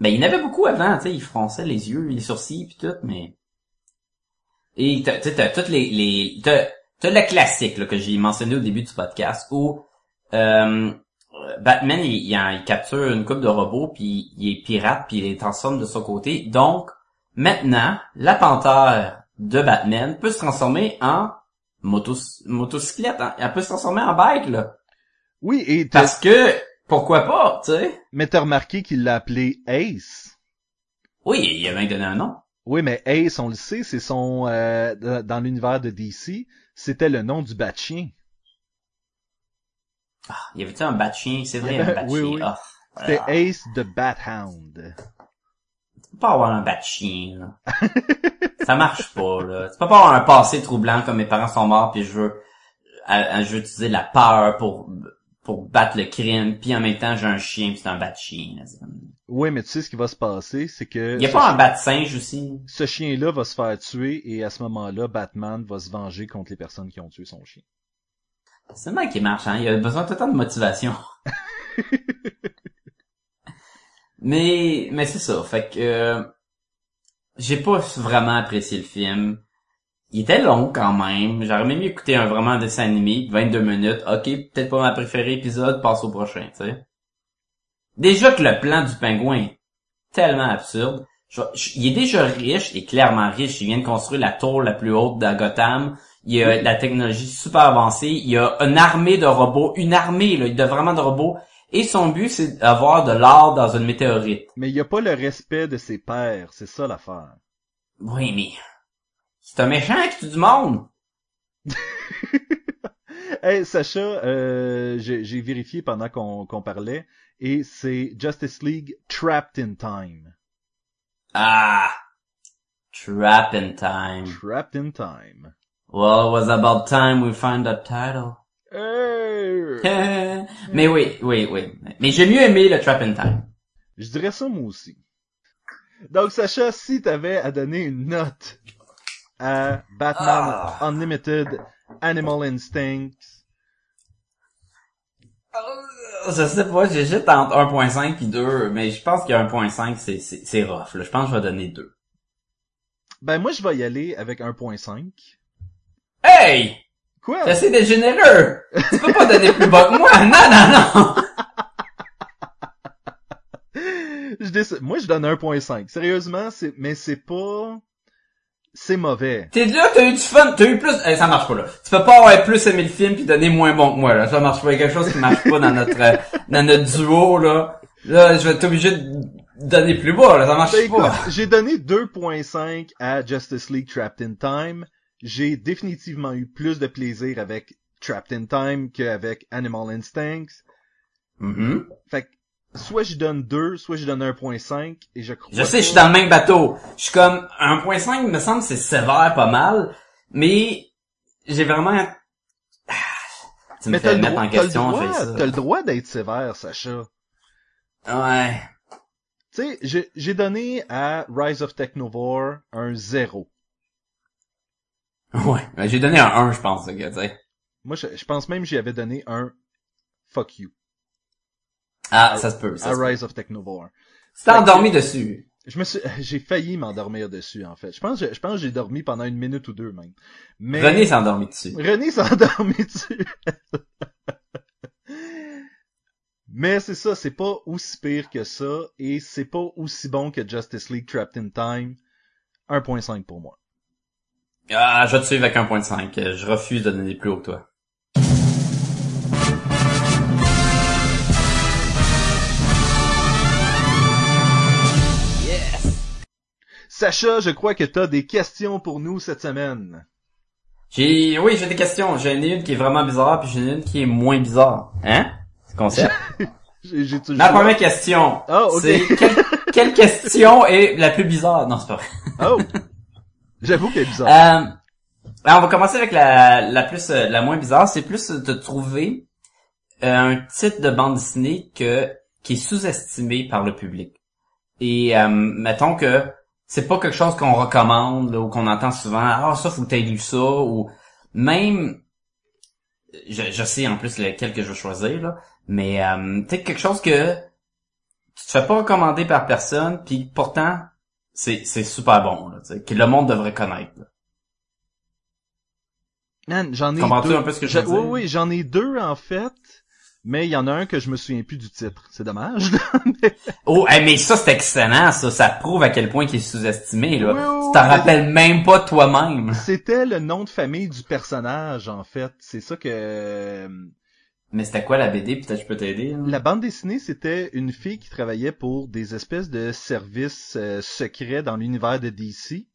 Ben, il y en avait beaucoup avant, tu sais, il fronçait les yeux, les sourcils puis tout, mais... Et t'as toutes les, les, t'as, le classique, là, que j'ai mentionné au début du podcast, où, euh, Batman, il, il, en- il capture une coupe de robots, puis il est pirate, puis il les transforme de son côté. Donc, maintenant, la panthère de Batman peut se transformer en motos, motocyclette, hein. elle peut se transformer en bike, là. Oui, et t'as- Parce que, pourquoi pas, tu sais? mais t'as remarqué qu'il l'a appelé Ace. Oui, il a même donné un nom. Oui, mais Ace, on le sait, c'est son euh, dans l'univers de DC, c'était le nom du bat-chien. Ah, il y avait-tu un bat chien? C'est vrai, avait- un bat oui, chien. oui. Ah, C'était ah, Ace the Bat-Hound. tu peux pas avoir un bat chien, là. Ça marche pas, là. Tu peux pas avoir un passé troublant comme mes parents sont morts puis je veux, je veux utiliser la peur pour, pour battre le crime puis en même temps j'ai un chien puis c'est un bat chien. là. Oui, mais tu sais ce qui va se passer, c'est que Il y a pas un bat singe aussi? ce chien-là va se faire tuer et à ce moment-là, Batman va se venger contre les personnes qui ont tué son chien. C'est le mec qui marche, hein. Il a besoin tout le temps de motivation. mais, mais c'est ça. Fait que, euh, j'ai pas vraiment apprécié le film. Il était long quand même. J'aurais même mieux écouter un vraiment dessin animé, 22 minutes. Ok, peut-être pas ma préférée épisode, passe au prochain, tu sais. Déjà que le plan du pingouin est tellement absurde. Je- je- il est déjà riche, il est clairement riche. Il vient de construire la tour la plus haute de Gotham. Il a de la technologie super avancée. Il a une armée de robots, une armée là, de vraiment de robots. Et son but, c'est d'avoir de l'or dans une météorite. Mais il n'y a pas le respect de ses pairs, c'est ça l'affaire. Oui, mais c'est un méchant qui tue du monde. Hey, Sacha, euh, j'ai vérifié pendant qu'on qu'on parlait, et c'est Justice League Trapped in Time. Ah, trap in time. Trapped in Time. Well, it was about time we find that title. Hey! mais oui, oui, oui. Mais j'ai mieux aimé le trap in time. Je dirais ça moi aussi. Donc Sacha, si t'avais à donner une note à Batman Ah. Unlimited Animal Instincts, Je sais pas, j'hésite entre 1.5 puis 2, mais je pense que 1.5 c'est, c'est, c'est rough, là. Je pense que je vais donner 2. ben moi je vais y aller avec 1.5. Hey! Quoi? J'essaie d'être généreux! Tu peux pas donner plus bas que moi! Non, non, non! Je décide- Moi je donne 1.5. Sérieusement, c'est mais c'est pas c'est mauvais. T'es là, t'as eu du fun, t'as eu plus, Eh, ça marche pas là. Tu peux pas avoir plus aimé le film puis donner moins bon que moi là. Ça marche pas. Il y a quelque chose qui marche pas dans notre, euh, dans notre duo là. Là, je vais être obligé de donner plus bas, là, ça marche Ben, pas. j'ai donné 2.5 à Justice League Trapped in Time. J'ai définitivement eu plus de plaisir avec Trapped in Time qu'avec Animal Instincts. Mhm. Fait que, soit je donne 2, soit je donne 1.5, et je crois Je sais, je suis dans le même bateau. Je suis comme 1.5, il me semble, c'est sévère pas mal, mais j'ai vraiment... Ah, Tu me Mais fais le, mettre droit, en question, t'as le droit d'être sévère, Sacha. Ouais. Tu sais, j'ai- donné à Rise of Technovore un 0. Ouais. Ben, J'ai donné un 1, je pense, tu sais. Moi, je, je pense même que j'y avais donné un fuck you Ah, ça se peut, ça à se peut. Rise of Technovore. Tu t'es endormi dessus. Je me suis, j'ai failli m'endormir dessus, en fait. Je pense, je pense que j'ai dormi pendant une minute ou deux, même. Mais... René s'est endormi dessus. René s'est endormi dessus. Mais c'est ça, c'est pas aussi pire que ça, et c'est pas aussi bon que Justice League Trapped in Time. 1.5 pour moi. Ah, je vais te suivre avec 1.5. Je refuse de donner plus haut que toi. Sacha, je crois que t'as des questions pour nous cette semaine. J'ai, oui, j'ai des questions. J'en ai une qui est vraiment bizarre, puis j'en ai une qui est moins bizarre. Hein? C'est concept. J'ai, j'ai toujours... Ma première question, ok. c'est quelle, quelle question est la plus bizarre? Non, c'est pas vrai. Oh! J'avoue qu'elle est bizarre. Euh, alors, on va commencer avec la, la plus, euh, la moins bizarre. C'est plus de trouver euh, un titre de bande dessinée que qui est sous-estimé par le public. Et euh, mettons que c'est pas quelque chose qu'on recommande là, ou qu'on entend souvent. Ah, ça faut que t'aies lu ça ou même. Je, je sais en plus lequel que je vais choisir là, mais euh, tu sais quelque chose que tu te fais pas recommander par personne, puis pourtant c'est c'est super bon là, que le monde devrait connaître. là. Man, j'en ai Comprends-tu deux. un peu ce que je veux dire? Oui, oui, j'en ai deux, en fait. Mais il y en a un que je me souviens plus du titre. C'est dommage. Oh, hey, mais ça c'est excellent, ça, ça prouve à quel point il est sous-estimé là. Tu t'en rappelles même pas toi-même. C'était le nom de famille du personnage, en fait. C'est ça que... euh, Mais c'était quoi la BD Peut-être que je peux t'aider. là. La bande dessinée, c'était une fille qui travaillait pour des espèces de services euh, secrets dans l'univers de DC.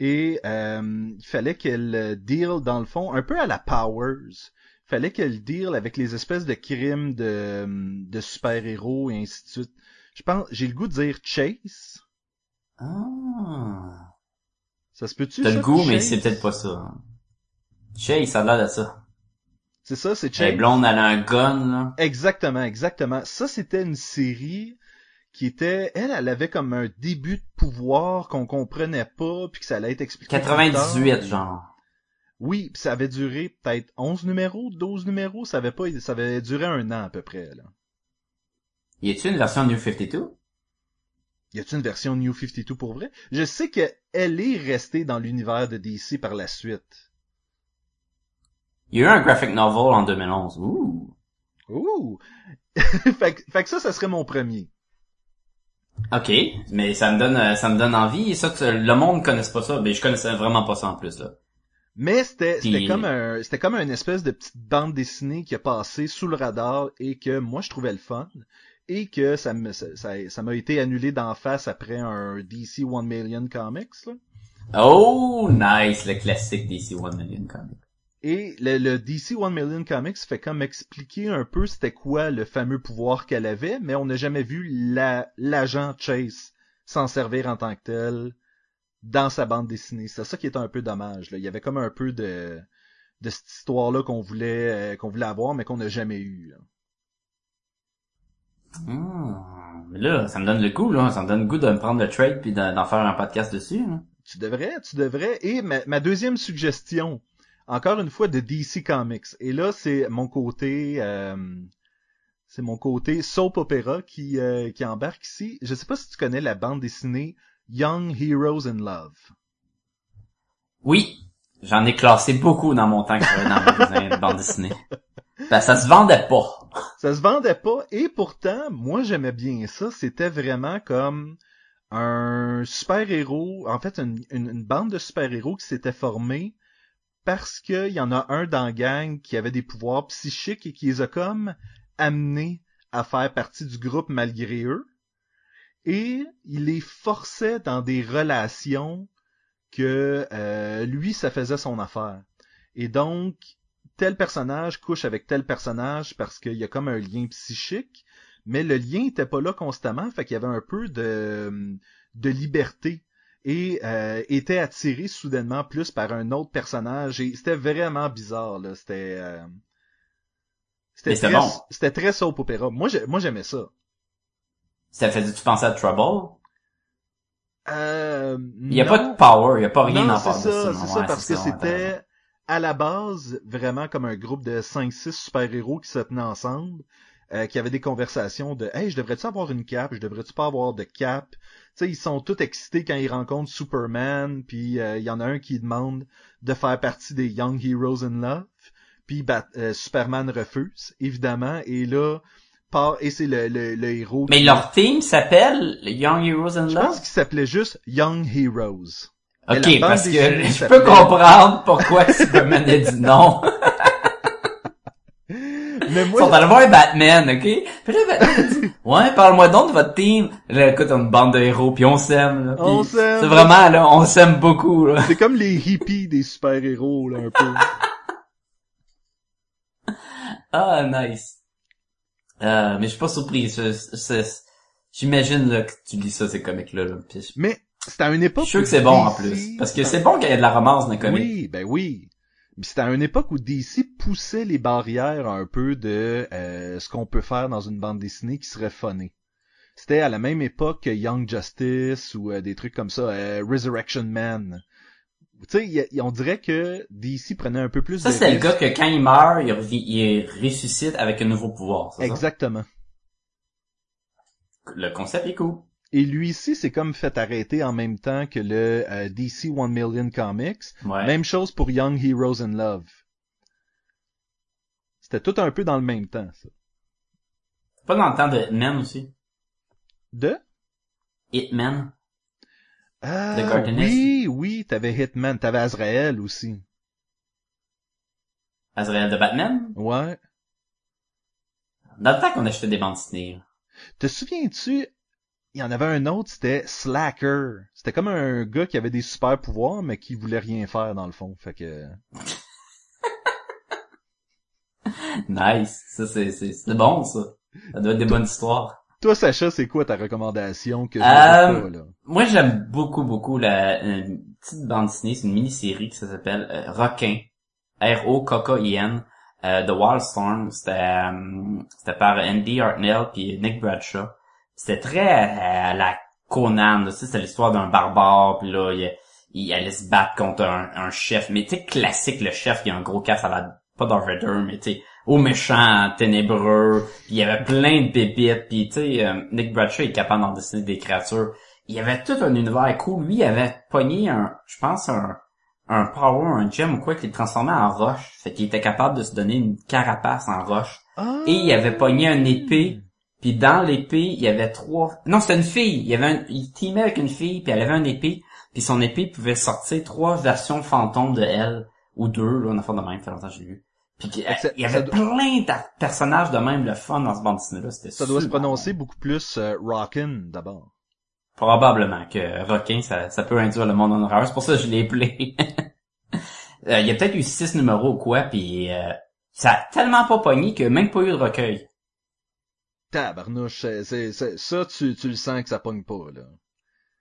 Et euh, il fallait qu'elle deal, dans le fond, un peu à la Powers. Fallait qu'elle deal avec les espèces de crimes de, de super-héros et ainsi de suite. Je pense, j'ai le goût de dire Chase. Ah. Ça se peut-tu? T'as le goût, mais Chase? c'est peut-être pas ça. Shay, ça a l'air de ça. C'est ça, c'est Elle est Chase. blonde, elle a un gun, là. Exactement, exactement. Ça, c'était une série qui était, elle, elle avait comme un début de pouvoir qu'on comprenait pas, puis que ça allait être expliqué. plus tard. 98, genre. Oui, ça avait duré peut-être 11 numéros, 12 numéros, ça avait pas, ça avait duré un an à peu près, là. Y a-tu une version New 52? Y a-t-il une version New 52 pour vrai? Je sais que elle est restée dans l'univers de DC par la suite. Il y a eu un graphic novel en 2011. Ouh. Ouh! fait, que- fait que ça, ça serait mon premier. Ok, mais ça me donne, euh, ça me donne envie. Et ça, tu- le monde ne connaisse pas ça. Mais je connaissais vraiment pas ça en plus, là. Mais c'était c'était comme un c'était comme une espèce de petite bande dessinée qui a passé sous le radar et que moi je trouvais le fun et que ça me ça ça ça m'a été annulé d'en face après un DC One Million Comics là. Oh, nice, le classique DC One Million Comics. Et le, le DC One Million Comics fait comme expliquer un peu c'était quoi le fameux pouvoir qu'elle avait, mais on n'a jamais vu la l'agent Chase s'en servir en tant que tel dans sa bande dessinée. C'est ça qui est un peu dommage. Là. Il y avait comme un peu de de cette histoire-là qu'on voulait euh, qu'on voulait avoir, mais qu'on n'a jamais eu. là. Mais là, ça me donne le goût, là. Ça me donne le goût de me prendre le trade puis d'en faire un podcast dessus. là. Tu devrais, tu devrais. Et ma, ma deuxième suggestion, encore une fois de DC Comics. Et là, c'est mon côté, euh, c'est mon côté soap opera qui euh, qui embarque ici. Je sais pas si tu connais la bande dessinée Young Heroes in Love. Oui, j'en ai classé beaucoup dans mon temps que j'avais dans le bande dessinée. Ben, ça se vendait pas. Ça se vendait pas et pourtant, moi j'aimais bien ça. C'était vraiment comme un super-héros, en fait une, une, une bande de super-héros qui s'était formée parce qu'il y en a un dans la gang qui avait des pouvoirs psychiques et qui les a comme amenés à faire partie du groupe malgré eux. Et il les forçait dans des relations que euh, lui, ça faisait son affaire. Et donc, tel personnage couche avec tel personnage parce qu'il y a comme un lien psychique, mais le lien était pas là constamment, fait qu'il y avait un peu de, de liberté et euh, était attiré soudainement plus par un autre personnage et c'était vraiment bizarre là c'était euh, c'était très, bon. très soap opéra moi j'aimais ça ça faisait tu penser à Trouble? Euh, il y a pas de power il y a pas rien non, c'est ça c'est ça parce que c'était à la base vraiment comme un groupe de 5 6 super-héros qui se tenaient ensemble euh, qui avaient des conversations de Hey, je devrais-tu avoir une cape, je devrais-tu pas avoir de cape? Tu sais, ils sont tous excités quand ils rencontrent Superman, puis euh, il y en a un qui demande de faire partie des Young Heroes in Love, puis euh, Superman refuse, évidemment, et là, part, et c'est le, le, héros. Mais leur team s'appelle Young Heroes in Love? Je pense qu'il s'appelait juste Young Heroes. Ok, parce que je peux comprendre pourquoi Superman a dit non. Mais moi, Ils sont allés voir Batman, ok? Puis là, Batman dit, ouais, parle-moi donc de votre team. Là, écoute, on une bande de héros, puis on s'aime, là. On s'aime. C'est vraiment, là, on s'aime beaucoup, là. C'est comme les hippies des super-héros, là, un peu. ah, nice. Euh, mais je suis pas surpris. J'imagine, là, que tu lis ça, ces comics-là, là. Mais, c'est à une époque. Je suis sûr que c'est bon, en plus. Parce que c'est bon qu'il y ait de la romance dans les comics. Oui, ben oui c'était à une époque où DC poussait les barrières un peu de euh, ce qu'on peut faire dans une bande dessinée qui serait funné. C'était à la même époque que Young Justice ou euh, des trucs comme ça, euh, Resurrection Man. Tu sais, on dirait que DC prenait un peu plus ça, de... Ça, c'est le gars que quand il meurt, il, il, ressuscite avec un nouveau pouvoir, Exactement. Le concept est cool. Et lui ici, c'est comme fait arrêter en même temps que le euh, DC One Million Comics. Même chose pour Young Heroes in Love. C'était tout un peu dans le même temps, ça. Pas dans le temps de Hitman aussi. De? Hitman. Ah, oui, oui, t'avais Hitman, t'avais Azrael aussi. Azrael de Batman? Ouais. Dans le temps qu'on achetait des bandes dessinées. Te souviens-tu, il y en avait un autre, c'était Slacker. C'était comme un gars qui avait des super pouvoirs, mais qui voulait rien faire dans le fond. Fait que. nice. Ça, c'est, c'est, bon, ça. Ça doit être des bonnes histoires. Toi, Sacha, c'est quoi ta recommandation que euh, Moi, j'aime beaucoup, beaucoup la une petite bande dessinée, c'est une mini-série qui s'appelle euh, Roquin. R-O-K-K-I-N. Euh, The Wildstorm. C'était, euh, c'était par Andy Hartnell puis Nick Bradshaw c'était très à, la Conan, sais, c'était l'histoire d'un barbare, puis là, il, allait se battre contre un, chef. Mais tu sais, classique, le chef qui a un gros casse à la... Pas Darth Vader, mais tu sais, au méchant, ténébreux, il y avait plein de pépites, puis tu sais, euh, Nick Bradshaw est capable d'en dessiner des créatures. Il y avait tout un univers cool. Lui, il avait pogné un, je pense, un, un power, un gem ou quoi, qui le transformait en roche. Fait qu'il était capable de se donner une carapace en roche. Et il avait pogné un épée puis dans l'épée, il y avait trois... Non, c'était une fille. Il y avait un... il teamait avec une fille, puis elle avait une épée. Puis son épée pouvait sortir trois versions fantômes de elle. Ou deux, là, on a fait de même, fait longtemps que j'ai vu. Puis il y avait plein de personnages de même, le fun dans ce bande dessinée-là. C'était Ça doit se prononcer beaucoup plus euh, Rockin' d'abord. Probablement que Rockin', ça, ça peut induire le monde en horreur. C'est pour ça que je l'ai appelé. Euh, il y a peut-être eu six numéros ou quoi, puis euh, ça a tellement pas pogné que même pas eu de recueil tabarnouche, c'est, c'est, ça, tu, tu le sens que ça pogne pas, là.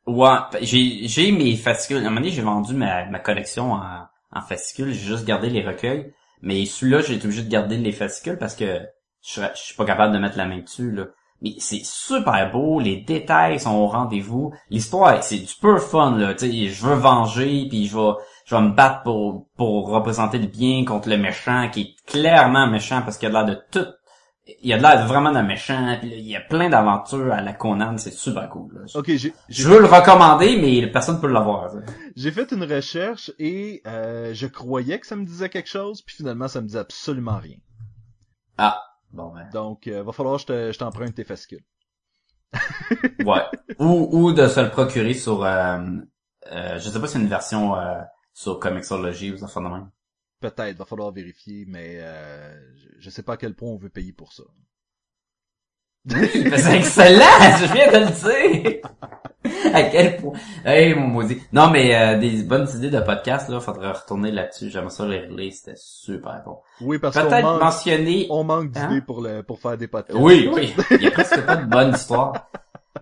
Ouais, j'ai, j'ai mes fascicules. À un moment donné, j'ai vendu ma, ma collection en, en fascicules. J'ai juste gardé les recueils. Mais celui-là, j'ai été obligé de garder les fascicules parce que je, je suis pas capable de mettre la main dessus, là. Mais c'est super beau, les détails sont au rendez-vous. L'histoire, c'est du peu fun, là. sais je veux venger, puis je vais, je vais me battre pour, pour représenter le bien contre le méchant, qui est clairement méchant parce qu'il a l'air de tout il y a de l'air vraiment d'un méchant, puis il y a plein d'aventures à la Conan, c'est super cool. Ok, j'ai, je veux le recommander, mais personne peut l'avoir. J'ai fait une recherche et euh, je croyais que ça me disait quelque chose, puis finalement ça me disait absolument rien. Ah, bon ben. Donc, euh, va falloir que je t'emprunte tes fascicules. ouais. Ou, ou de se le procurer sur, euh, euh, je sais pas si c'est une version euh, sur Comixology ou ça de même. Peut-être, va falloir vérifier, mais euh, je sais pas à quel point on veut payer pour ça. C'est excellent, je viens de le dire. à quel point? Hey, mon maudit. Non, mais euh, des bonnes idées de podcast, là, faudrait retourner là-dessus. J'aimerais ça les relire, c'était super bon. Oui, parce qu'on manque, mentionner... on manque d'idées Hein? pour le, pour faire des podcasts. Oui, oui. Il y a presque pas de bonne histoire.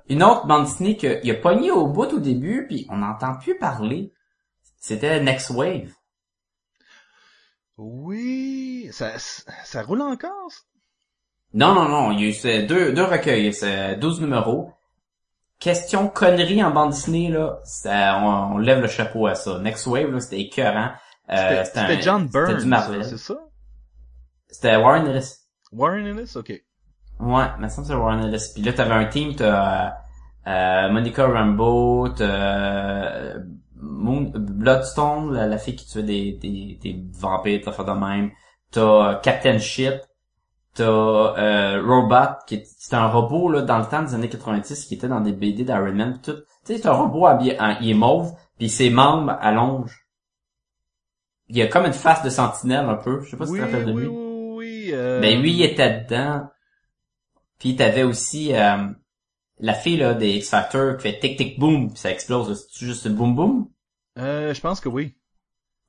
Une autre bande dessinée qu'il a pogné au bout au début, puis on n'entend plus parler. C'était Next Wave. Oui, ça, ça roule encore, ça? Non, non, non, il y a eu c'est deux, deux recueils, c'est 12 numéros. Question connerie en bande dessinée, là, ça, on, on lève le chapeau à ça. Next Wave, là, c'était écœurant. Euh, C'était John c'était Byrne, du Marvel. ça, c'est ça? C'était Warren Ellis. Warren Ellis? Ok. Ouais, mais ça, c'est Warren Ellis. Puis là, t'avais un team, t'as euh, Monica Rambeau, t'as euh, Moon, Bloodstone, la, la fille qui tuait des, des, des vampires, t'as fait de même. T'as Captain Shit. T'as euh, Robot, qui est, c'est un robot là dans le temps des années 90 qui était dans des BD d'Iron Man pis tout. Tu sais, c'est un robot habillé en, il est mauve, puis ses membres allongent. Il a comme une face de sentinelle un peu. Je sais pas si tu te rappelles de oui, lui. oui, oui, euh... Ben lui, il était dedans. Puis t'avais aussi euh, la fille là des X Factor qui fait tic tic boom, puis ça explose. C'est juste boom boom. Euh, je pense que oui.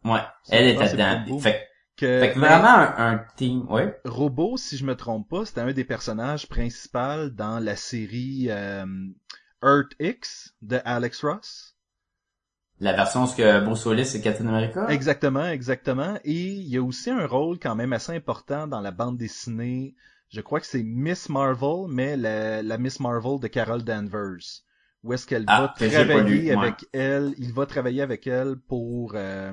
Ouais, Ça, elle était dedans. Fait, Que, fait que vraiment un, un team, ouais. Robot, si je me trompe pas, c'était un des personnages principaux dans la série euh, Earth X de Alex Ross. La version ce que Bruce Willis et Captain America. Exactement, exactement. Et il y a aussi un rôle quand même assez important dans la bande dessinée. Je crois que c'est Miss Marvel, mais la, la Miss Marvel de Carol Danvers. Où est-ce qu'elle Ah, va travailler lu, ouais. avec elle, il va travailler avec elle pour euh,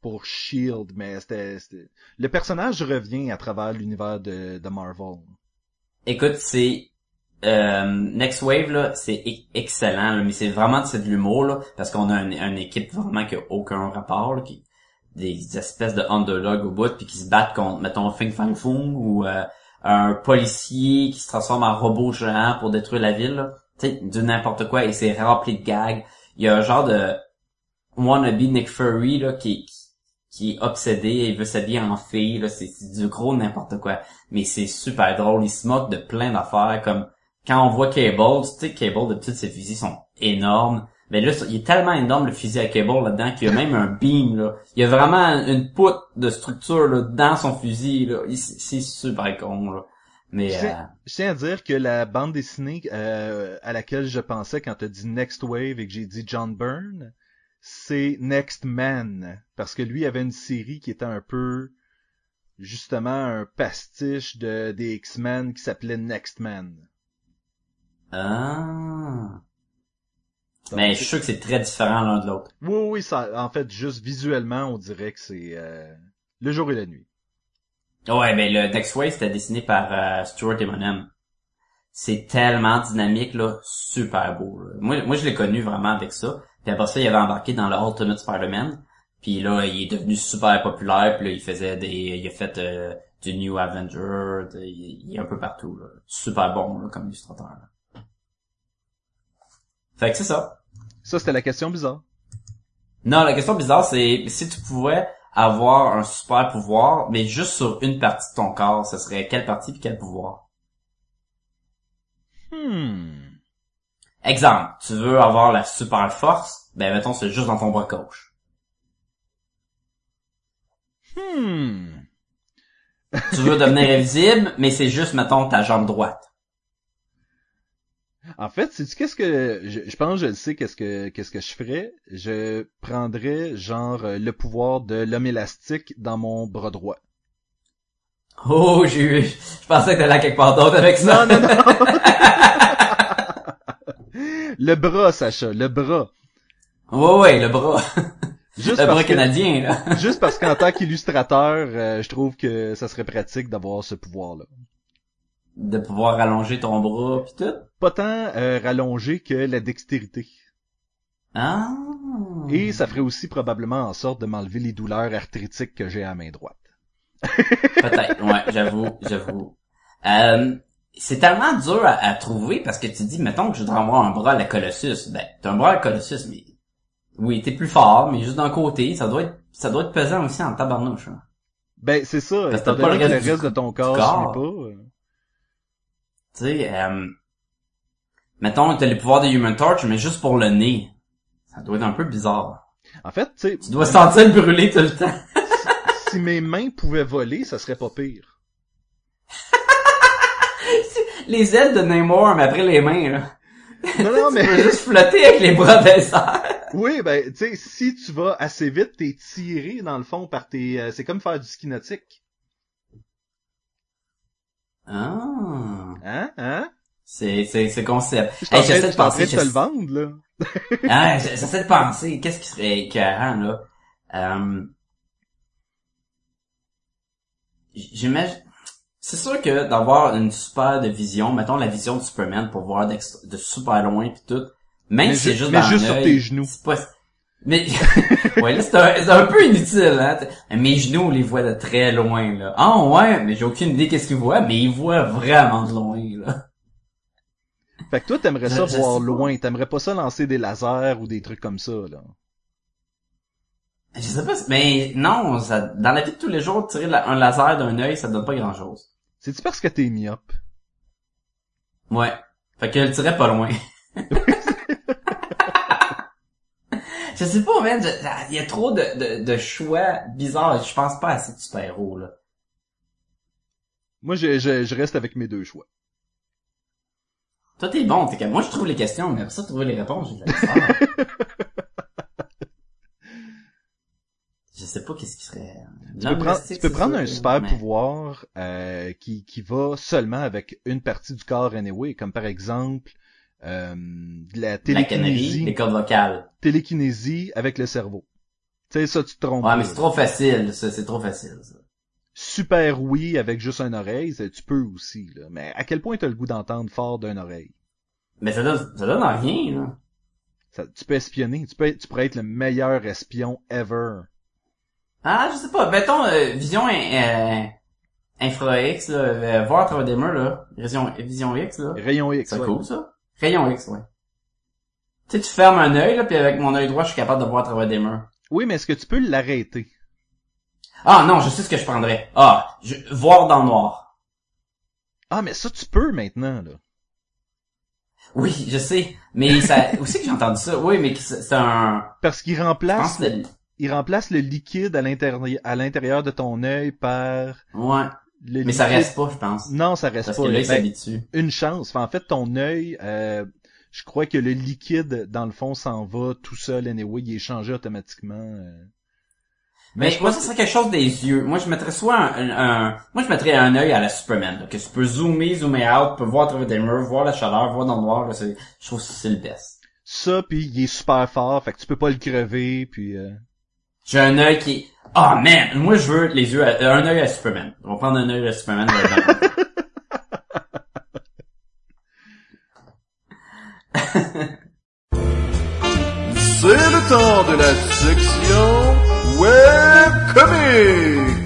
pour Shield, mais c'était c'était- le personnage revient à travers l'univers de, de Marvel. Écoute, c'est euh, Next Wave là, c'est e- excellent, là, mais c'est vraiment c'est de l'humour là, parce qu'on a une, une équipe vraiment qui a aucun rapport, là, qui des espèces de underdogs au bout, puis qui se battent contre, mettons, Fing Fang Foom ou euh, un policier qui se transforme en robot géant pour détruire la ville, là. Sais, du n'importe quoi, et c'est rempli de gags. Il y a un genre de wannabe Nick Fury là qui qui, est obsédé et il veut s'habiller en fille, là, c'est du gros n'importe quoi mais c'est super drôle. Il se moque de plein d'affaires, comme quand on voit Cable, tu sais, Cable, d'habitude, ses fusils sont énormes. Mais là, il est tellement énorme, le fusil à Cable, là-dedans, qu'il y a même un beam, là. Il y a vraiment une poutre de structure, là, dans son fusil, là. C'est super con, là. Mais, Je sais- euh, Je tiens à dire que la bande dessinée euh, à laquelle je pensais quand tu as dit Next Wave et que j'ai dit John Byrne, c'est Next Man. Parce que lui avait une série qui était un peu justement un pastiche de des X-Men qui s'appelait Next Man. ah. Donc, Mais je suis sûr que c'est très différent l'un de l'autre. Oui, oui, ça, en fait, juste visuellement, on dirait que c'est euh, le jour et la nuit. Ouais, mais le Next Wave, c'était dessiné par euh, Stuart Eminem. C'est tellement dynamique, là, super beau. là. Moi, moi, je l'ai connu vraiment avec ça. Puis après ça, il avait embarqué dans le Ultimate Spider-Man. Puis là, il est devenu super populaire. Puis là, il faisait des... Il a fait euh, du New Avenger. de- il, il est un peu partout, là. Super bon, là, comme illustrateur. là. Fait que c'est ça. Ça, c'était la question bizarre. Non, la question bizarre, c'est si tu pouvais avoir un super pouvoir, mais juste sur une partie de ton corps, ce serait quelle partie puis quel pouvoir? Hmm. Exemple, tu veux avoir la super force, ben mettons c'est juste dans ton bras gauche. Hmm. Tu veux devenir invisible, mais c'est juste mettons ta jambe droite. En fait, sais-tu qu'est-ce que je, je pense que je le sais qu'est-ce que qu'est-ce que je ferais Je prendrais genre euh, le pouvoir de l'homme élastique dans mon bras droit. Oh, j'ai je pensais que t'allais à quelque part d'autre avec ça. Non non non. le bras, Sacha, le bras. Ouais, ouais, le bras. Juste le bras que, canadien, là. juste parce qu'en tant qu'illustrateur, euh, je trouve que ça serait pratique d'avoir ce pouvoir-là. De pouvoir allonger ton bras pis tout? Pas tant euh, rallongé que la dextérité. Ah. Et ça ferait aussi probablement en sorte de m'enlever les douleurs arthritiques que j'ai à la main droite. Peut-être, ouais, j'avoue, j'avoue. Euh, c'est tellement dur à, à trouver parce que tu dis, mettons que je voudrais avoir un bras à la Colossus. Ben, t'as un bras à la Colossus, mais oui, t'es plus fort, mais juste d'un côté, ça doit être, ça doit être pesant aussi en tabarnouche. hein. Ben, c'est ça. Parce Étant t'as pas donné le que le reste du- de ton corps pas. euh. Tu sais, euh, mettons, t'as les pouvoirs de Human Torch, mais juste pour le nez. Ça doit être un peu bizarre. En fait, tu sais, Tu dois sentir le brûler tout le temps. si mes mains pouvaient voler, ça serait pas pire. les ailes de Namor, mais après les mains, là. Non, non, Tu peux mais... juste flotter avec les bras des. Oui, ben, tu sais, si tu vas assez vite, t'es tiré, dans le fond, par tes... euh, c'est comme faire du ski nautique. Ah. Hein? Hein? C'est, c'est, c'est concept. Je Hey, j'essaie je de penser, de te le vendre, là. Ah, j'essaie de penser, qu'est-ce qui serait écœurant, là? Euh, J'imagine... C'est sûr que d'avoir une super de vision, mettons la vision de Superman pour voir de super loin pis tout, même Mais si c'est ju- juste mais dans juste sur tes genoux. c'est pas... Mais, ouais, là, c'est un, c'est un peu inutile, hein. Mes genoux, on les voit de très loin, là. Ah, ouais, mais j'ai aucune idée qu'est-ce qu'ils voient, mais ils voient vraiment de loin, là. Fait que toi, t'aimerais ça je voir loin. T'aimerais pas ça lancer des lasers ou des trucs comme ça, là. Je sais pas, mais non, ça, dans la vie de tous les jours, tirer la- un laser d'un œil, ça donne pas grand chose. C'est-tu parce que t'es myope? Ouais. Fait que le tirer pas loin. je sais pas, man, je- il y a trop de, de, de choix bizarres, je pense pas à ces super-héros, là. Moi, je, je, je reste avec mes deux choix. Toi, t'es bon, t'es moi, je trouve les questions, mais après ça, trouver les réponses, j'ai de la misère. Je sais pas qu'est-ce qui serait... Tu peux, prendre, tu peux prendre un super pouvoir euh, qui, qui va seulement avec une partie du corps anyway, comme par exemple euh, de la télékinésie, les cordes vocales. télékinésie avec le cerveau. Tu sais, ça, tu te trompes. Ouais, mais c'est trop facile, ça, c'est trop facile, ça. Super oui avec juste une oreille, ça, tu peux aussi. Là. Mais à quel point t'as le goût d'entendre fort d'une oreille? Mais ça donne, ça donne rien, là. Ça, tu peux espionner, tu, peux, tu pourrais être le meilleur espion ever. Ah, je sais pas. Mettons, euh, vision euh, infra X, là, euh, voir à travers des murs, là. Vision, vision X, là. Rayon X. C'est ouais. cool, ça. Rayon X, ouais. Tu sais, tu fermes un œil, là, puis avec mon œil droit, je suis capable de voir à travers des murs. Oui, mais est-ce que tu peux l'arrêter? Ah, non, je sais ce que je prendrais. Ah, je, voir dans le noir. Ah, mais ça, tu peux maintenant, là. Oui, je sais. Mais ça, c'est que j'ai entendu ça? Oui, mais c'est un, Parce qu'il remplace, que il remplace le liquide à l'intérieur, à l'intérieur de ton œil par ouais. Le Mais ça reste pas, je pense. Non, ça reste Parce pas. que là, il Ben, s'habitue. une chance. Enfin, en fait, ton œil, euh, je crois que le liquide, dans le fond, s'en va tout seul anyway. Il est changé automatiquement. euh. Mais je moi, pense ça serait quelque chose des yeux. Moi, je mettrais soit un, un- un- moi, je mettrais un œil à la Superman, là, que tu peux zoomer, zoomer out, tu peux voir à travers des murs, voir la chaleur, voir dans le noir, là, je trouve que c'est le best. Ça, puis il est super fort, fait que tu peux pas le crever, puis... euh, J'ai un œil qui, ah, man, moi, je veux les yeux, à- euh, un œil à Superman. On va prendre un œil à Superman. C'est le temps de la section webcomic.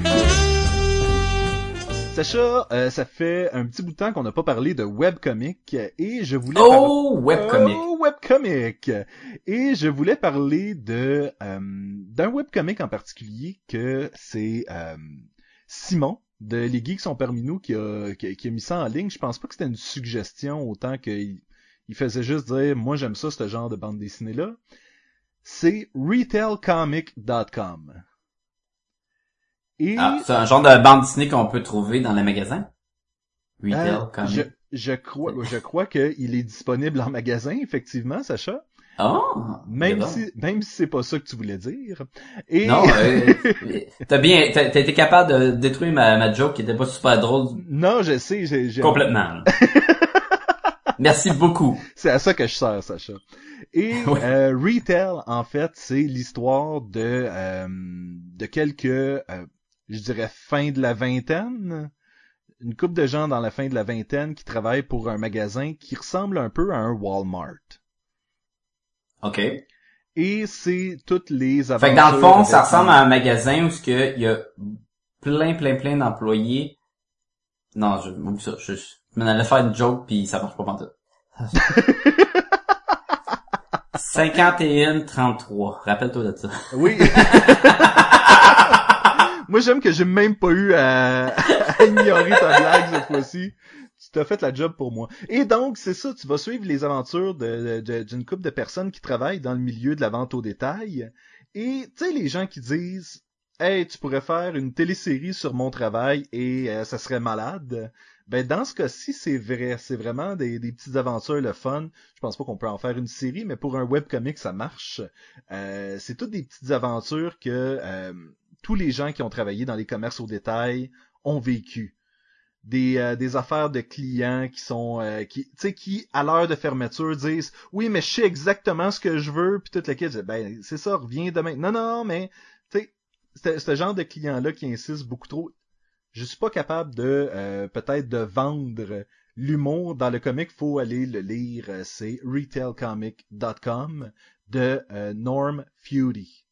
Sacha, euh, ça fait un petit bout de temps qu'on n'a pas parlé de webcomic, et je voulais... parler- oh, webcomic. Oh, webcomic! Et je voulais parler de euh, d'un webcomic en particulier que c'est euh, Simon de Les Geeks sont parmi nous qui a, qui, a- qui a mis ça en ligne. Je pense pas que c'était une suggestion autant qu'il il faisait juste dire moi j'aime ça ce genre de bande dessinée là. C'est retailcomic.com. Et Ah, c'est un genre de bande dessinée qu'on peut trouver dans les magasins? Retail, euh, comic. je, je crois je crois qu'il est disponible en magasin effectivement Sacha. Oh! Même bon. si, même si c'est pas ça que tu voulais dire. Et Non, euh, t'as bien, t'as été capable de détruire ma, ma joke qui était pas super drôle non, je sais, j'ai, complètement. Merci beaucoup. c'est à ça que je sers, Sacha. Et Ouais. euh, Retail, en fait, c'est l'histoire de euh, de quelques, euh, je dirais, fin de la vingtaine, une couple de gens dans la fin de la vingtaine qui travaillent pour un magasin qui ressemble un peu à un Walmart. OK. Fait Et c'est toutes les que aventures. dans le fond, ça ressemble à un magasin où que il y a plein, plein, plein d'employés. Non, je, oublie ça, je, je m'en allais faire une joke puis ça marche pas pantoute. 51 33. Rappelle-toi de ça. Oui. Moi, j'aime que j'ai même pas eu à, à ignorer ta blague cette fois-ci. tu as fait la job pour moi. Et donc, c'est ça, tu vas suivre les aventures de- de- d'une couple de personnes qui travaillent dans le milieu de la vente au détail. Et, tu sais, les gens qui disent, hey, tu pourrais faire une télésérie sur mon travail et euh, ça serait malade. Ben, dans ce cas-ci, c'est vrai. C'est vraiment des, des petites aventures, le fun. Je pense pas qu'on peut en faire une série, mais pour un webcomic, ça marche. Euh, c'est toutes des petites aventures que euh, tous les gens qui ont travaillé dans les commerces au détail ont vécu. Des, euh, affaires de clients qui sont euh, qui qui à l'heure de fermeture disent oui mais je sais exactement ce que je veux puis toute la kit ben c'est ça reviens demain non non mais tu sais ce genre de clients là qui insistent beaucoup trop je suis pas capable de euh, peut-être de vendre l'humour. Dans le comic faut aller le lire euh, c'est retailcomic.com de Norm Feudy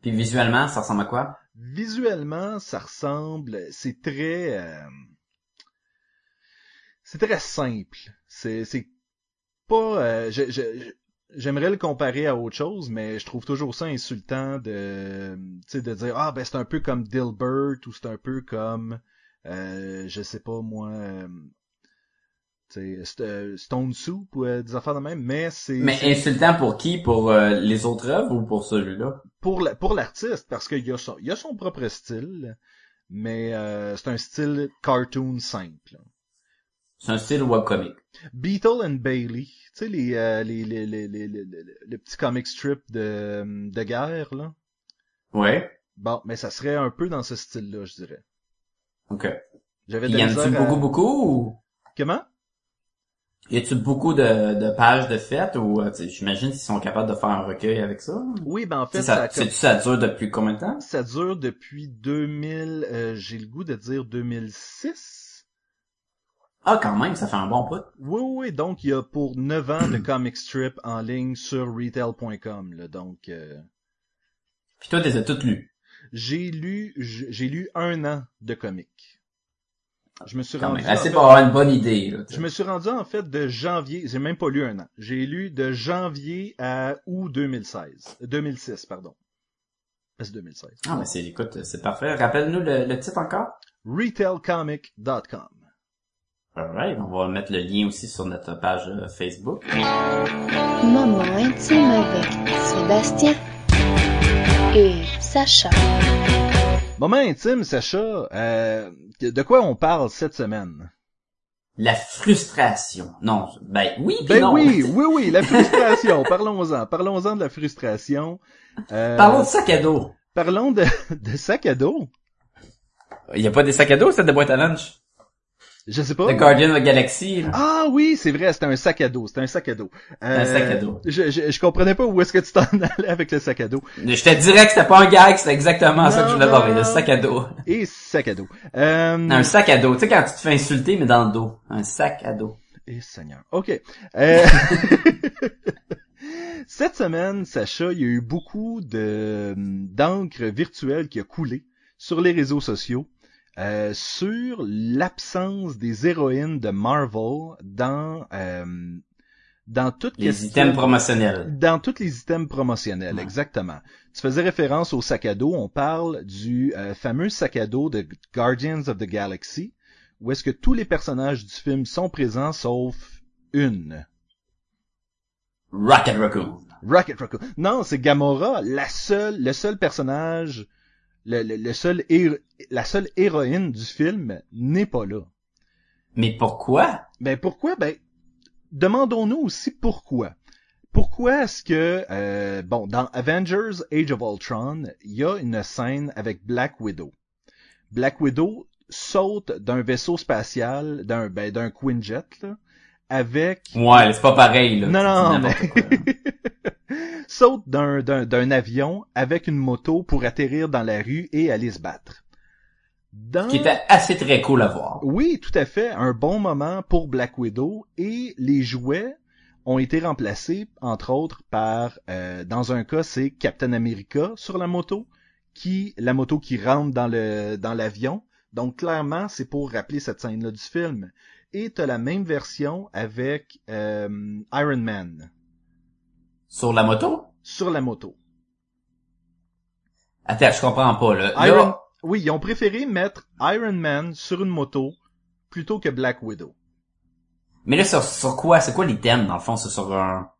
Puis visuellement, ça ressemble à quoi? visuellement, ça ressemble, c'est très, euh, c'est très simple. C'est, c'est pas, euh, j'aimerais le comparer à autre chose, mais je trouve toujours ça insultant de, de dire ah ben c'est un peu comme Dilbert ou c'est un peu comme, euh, je sais pas moi. Euh, Stone Soup ou euh, des affaires de même, mais c'est Mais insultant pour qui? Pour euh, les autres œuvres ou pour celui-là? pour la- pour l'artiste parce qu'il y a son il a son propre style mais euh, c'est un style cartoon simple C'est un style webcomic. Beetle and Bailey tu sais les, euh, les, les, les, les, les- les- le petit comic strip de, de guerre là Ouais. bon mais ça serait un peu dans ce style là je dirais OK. j'avais y en à- beaucoup, beaucoup ou? comment? Y a-tu beaucoup de, de pages de fêtes ou, euh, j'imagine s'ils sont capables de faire un recueil avec ça? oui ben en fait ça, dure depuis combien de temps? ça dure depuis 2000 euh, j'ai le goût de dire 2006 Ah, quand même, ça fait un bon bout. Oui, oui, donc il y a pour 9 ans de comic strip en ligne sur retail.com. Là, donc euh, Puis toi, t'es as toutes lues. j'ai lu j'ai lu un an de comics. Je me suis Quand rendu même. Assez en pour avoir une bonne idée, là. je me suis rendu en fait de janvier, j'ai même pas lu un an. J'ai lu de janvier à août 2016, 2006 pardon. C'est 2016. Ah, mais c'est, écoute, c'est parfait. Rappelle-nous le, le titre encore? Retailcomic.com. Alright, on va mettre le lien aussi sur notre page euh, Facebook. Moment intime avec Sébastien et Sacha. Moment intime, Sacha, euh, de quoi on parle cette semaine? La frustration. Non, ben oui, puis Ben non. oui, oui, oui, la frustration. parlons-en, parlons-en de la frustration. Euh, Parlons de sac à dos. parlons de, de sac à dos. Il y a pas des sacs à dos, c'est de boîte à lunch? Je sais pas. The Guardian of the Galaxy. là. Ah oui, c'est vrai, c'était un sac à dos, c'était un sac à dos. Euh, Un sac à dos. Je, je, je comprenais pas où est-ce que tu t'en allais avec le sac à dos. Je te dirais que c'était pas un gag, c'était exactement ça que je voulais Non, parler, le sac à dos. Et sac à dos. Euh, Un sac à dos. Tu sais, quand tu te fais insulter, mais dans le dos. Un sac à dos. Et Seigneur. OK. Euh, Cette semaine, Sacha, il y a eu beaucoup de d'encre virtuelle qui a coulé sur les réseaux sociaux euh, sur l'absence des héroïnes de Marvel dans euh, dans toute Les question- items promotionnels. dans tous les items promotionnels, Ouais. exactement. Tu faisais référence au sac à dos. On parle du euh, fameux sac à dos de Guardians of the Galaxy, où est-ce que tous les personnages du film sont présents sauf une. Rocket Raccoon. Rocket Raccoon. Non, c'est Gamora, la seule, le seul personnage, le, le, le seul héro- la seule héroïne du film n'est pas là. Mais pourquoi? Ben pourquoi? Ben demandons-nous aussi pourquoi. Pourquoi est-ce que euh, bon dans Avengers Age of Ultron, il y a une scène avec Black Widow. Black Widow saute d'un vaisseau spatial, d'un ben, d'un Quinjet là, avec Ouais, c'est pas pareil, là. non, non, là. saute d'un, d'un, d'un avion avec une moto pour atterrir dans la rue et aller se battre. Dans... Qui était assez très cool à voir. Oui, tout à fait. Un bon moment pour Black Widow et les jouets ont été remplacés, entre autres, par, euh, dans un cas, c'est Captain America sur la moto, qui, la moto qui rentre dans le, dans l'avion. Donc, clairement, c'est pour rappeler cette scène-là du film. Et t'as la même version avec euh, Iron Man Sur la moto? sur la moto. Attends, je comprends pas, là. Iron... Là, Oui, ils ont préféré mettre Iron Man sur une moto plutôt que Black Widow. Mais là, sur, sur quoi? C'est quoi les thèmes, dans le fond? C'est sur un...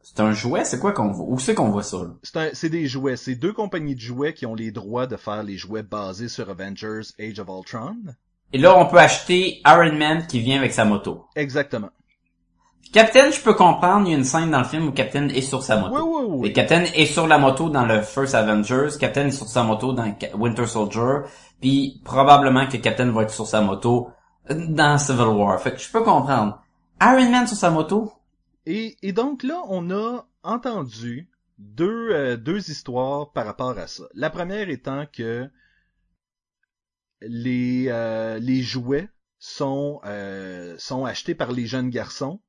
C'est un jouet? C'est quoi qu'on voit? Où c'est qu'on voit ça, là? C'est un- c'est des jouets. C'est deux compagnies de jouets qui ont les droits de faire les jouets basés sur Avengers Age of Ultron. Et là, on peut acheter Iron Man qui vient avec sa moto. Exactement. Captain, je peux comprendre, il y a une scène dans le film où Captain est sur sa moto. Oui, oui, oui. Et Captain est sur la moto dans le First Avengers, Captain est sur sa moto dans Winter Soldier, puis probablement que Captain va être sur sa moto dans Civil War. Fait que je peux comprendre. Iron Man sur sa moto? Et, et donc là, on a entendu deux, euh, deux histoires par rapport à ça. La première étant que les, euh, les jouets sont, euh, sont achetés par les jeunes garçons,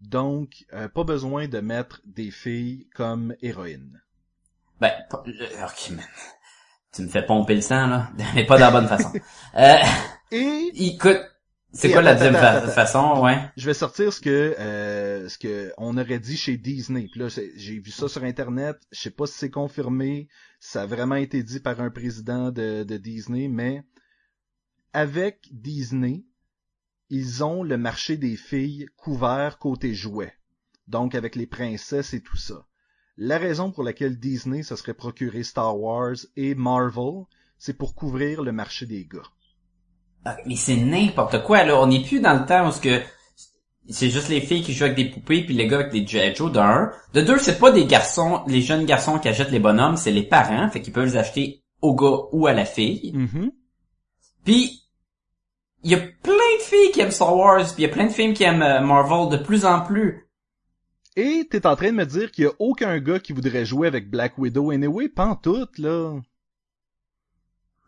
donc euh, pas besoin de mettre des filles comme héroïnes. Ben, ok, man. Tu me fais pomper le sang, là. Mais pas de la bonne façon. Euh, Et écoute, c'est quoi la deuxième fa- façon, ouais? je vais sortir ce que euh, ce que on aurait dit chez Disney. Puis là, j'ai vu ça sur internet. Je sais pas si c'est confirmé. Ça a vraiment été dit par un président de, de Disney, mais avec Disney, ils ont le marché des filles couvert côté jouets. Donc avec les princesses et tout ça. La raison pour laquelle Disney se serait procuré Star Wars et Marvel, c'est pour couvrir le marché des gars. Ah, Mais c'est n'importe quoi, là. On n'est plus dans le temps où ce que c'est juste les filles qui jouent avec des poupées puis les gars avec des G.I. Joe, de un. De deux, c'est pas des garçons, les jeunes garçons qui achètent les bonhommes, c'est les parents, fait qu'ils peuvent les acheter au gars ou à la fille. Mhm. Puis, il y a plein de filles qui aiment Star Wars, puis il y a plein de films qui aiment euh, Marvel de plus en plus. Et t'es en train de me dire qu'il y a aucun gars qui voudrait jouer avec Black Widow anyway, pantoute, là.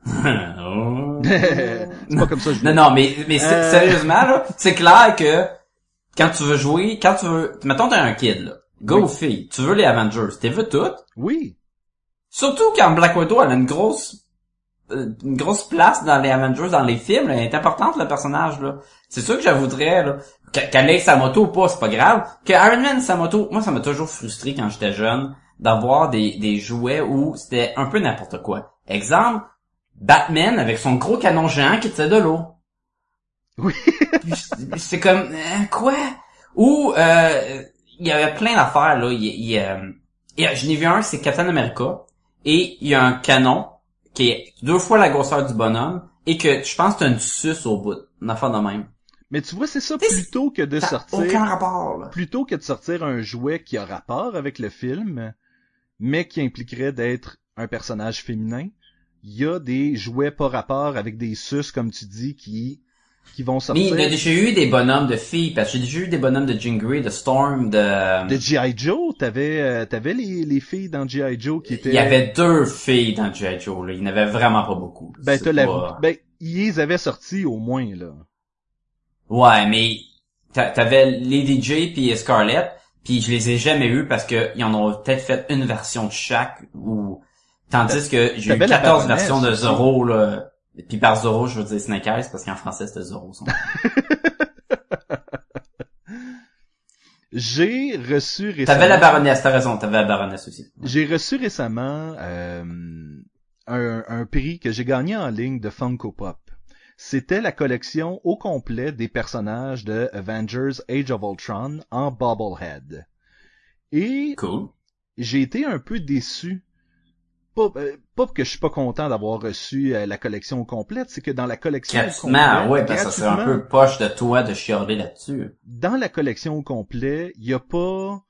Oh. c'est pas comme ça je Non, non, mais, mais Euh. sérieusement, là, c'est clair que quand tu veux jouer, quand tu veux... Mettons, t'es un kid, là. Go Oui. aux filles. Tu veux les Avengers. T'es veux toutes? Oui. Surtout quand Black Widow, elle a une grosse... une grosse place dans les Avengers, dans les films. là. Elle est importante, le personnage, là. C'est sûr que je voudrais, là. qu'- Qu'elle ait sa moto ou pas, c'est pas grave. Que Iron Man, sa moto... Moi, ça m'a toujours frustré quand j'étais jeune d'avoir des, des jouets où c'était un peu n'importe quoi. Exemple, Batman avec son gros canon géant qui tire de l'eau. Oui. c'est comme euh, quoi? Ou euh, il y avait plein d'affaires là il, il, euh, il je n'ai vu un c'est Captain America et il y a un canon qui est deux fois la grosseur du bonhomme et que je pense que t'as une suce au bout une affaire de même. Mais tu vois, c'est ça, plutôt que de sortir, aucun rapport là. plutôt que de sortir un jouet qui a rapport avec le film, mais qui impliquerait d'être un personnage féminin, il y a des jouets pas rapport avec des sus, comme tu dis, qui, qui vont mais sortir. il y a déjà eu des bonhommes de filles parce que j'ai déjà eu des bonhommes de Jean Grey de Storm de De G.I. Joe, t'avais, euh, t'avais les, les filles dans G.I. Joe qui étaient... il y avait deux filles dans G.I. Joe là il n'y en avait vraiment pas beaucoup Ben, la... ben, ils avaient sortis au moins, là. Ouais, mais t'a- t'avais Lady J puis Scarlett, puis je les ai jamais eus parce que ils en ont peut-être fait une version de chaque ou tandis que j'ai eu T'avais la 14 baronesse versions de. Zorro là. Puis par Zorro, je veux dire Eyes parce qu'en français c'était Zorro. son. J'ai reçu récemment... T'avais la baronesse, t'as raison, t'avais la baronesse aussi. J'ai reçu récemment euh, un, un prix que j'ai gagné en ligne de Funko Pop. C'était la collection au complet des personnages de Avengers Age of Ultron en bobblehead. Et Cool. j'ai été un peu déçu. Pas, euh, pas que je suis pas content d'avoir reçu euh, la collection complète, c'est que dans la collection Gratuitement, complet, ouais, parce que ça serait un peu poche de toi de chialer là-dessus. dans la collection au complet, il y a pas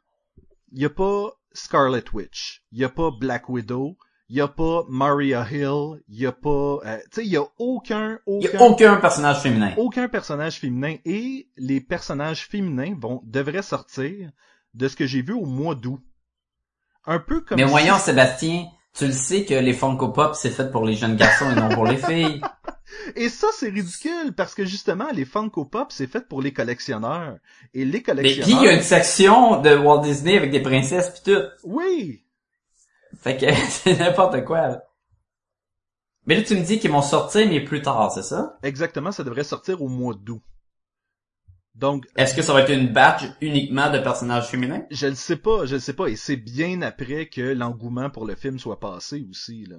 il y a pas Scarlet Witch, il y a pas Black Widow, il y a pas Maria Hill, il y a pas euh, tu sais il y a aucun Il y aucun a aucun personnage féminin. aucun personnage féminin et les personnages féminins vont devraient sortir de ce que j'ai vu au mois d'août. Un peu comme Mais si- voyons Sébastien, tu le sais que les Funko Pop c'est fait pour les jeunes garçons et non pour les filles. Et ça c'est ridicule parce que justement les Funko Pop c'est fait pour les collectionneurs et les Mais collectionneurs puis il y a une section de Walt Disney avec des princesses pis tout? Oui, Fait que c'est n'importe quoi. Là. Mais là tu me dis qu'ils vont sortir mais plus tard, c'est ça? exactement, ça devrait sortir au mois d'août. Donc Est-ce que ça va être une batch uniquement de personnages féminins? Je le sais pas, je le sais pas, et c'est bien après que l'engouement pour le film soit passé aussi, là.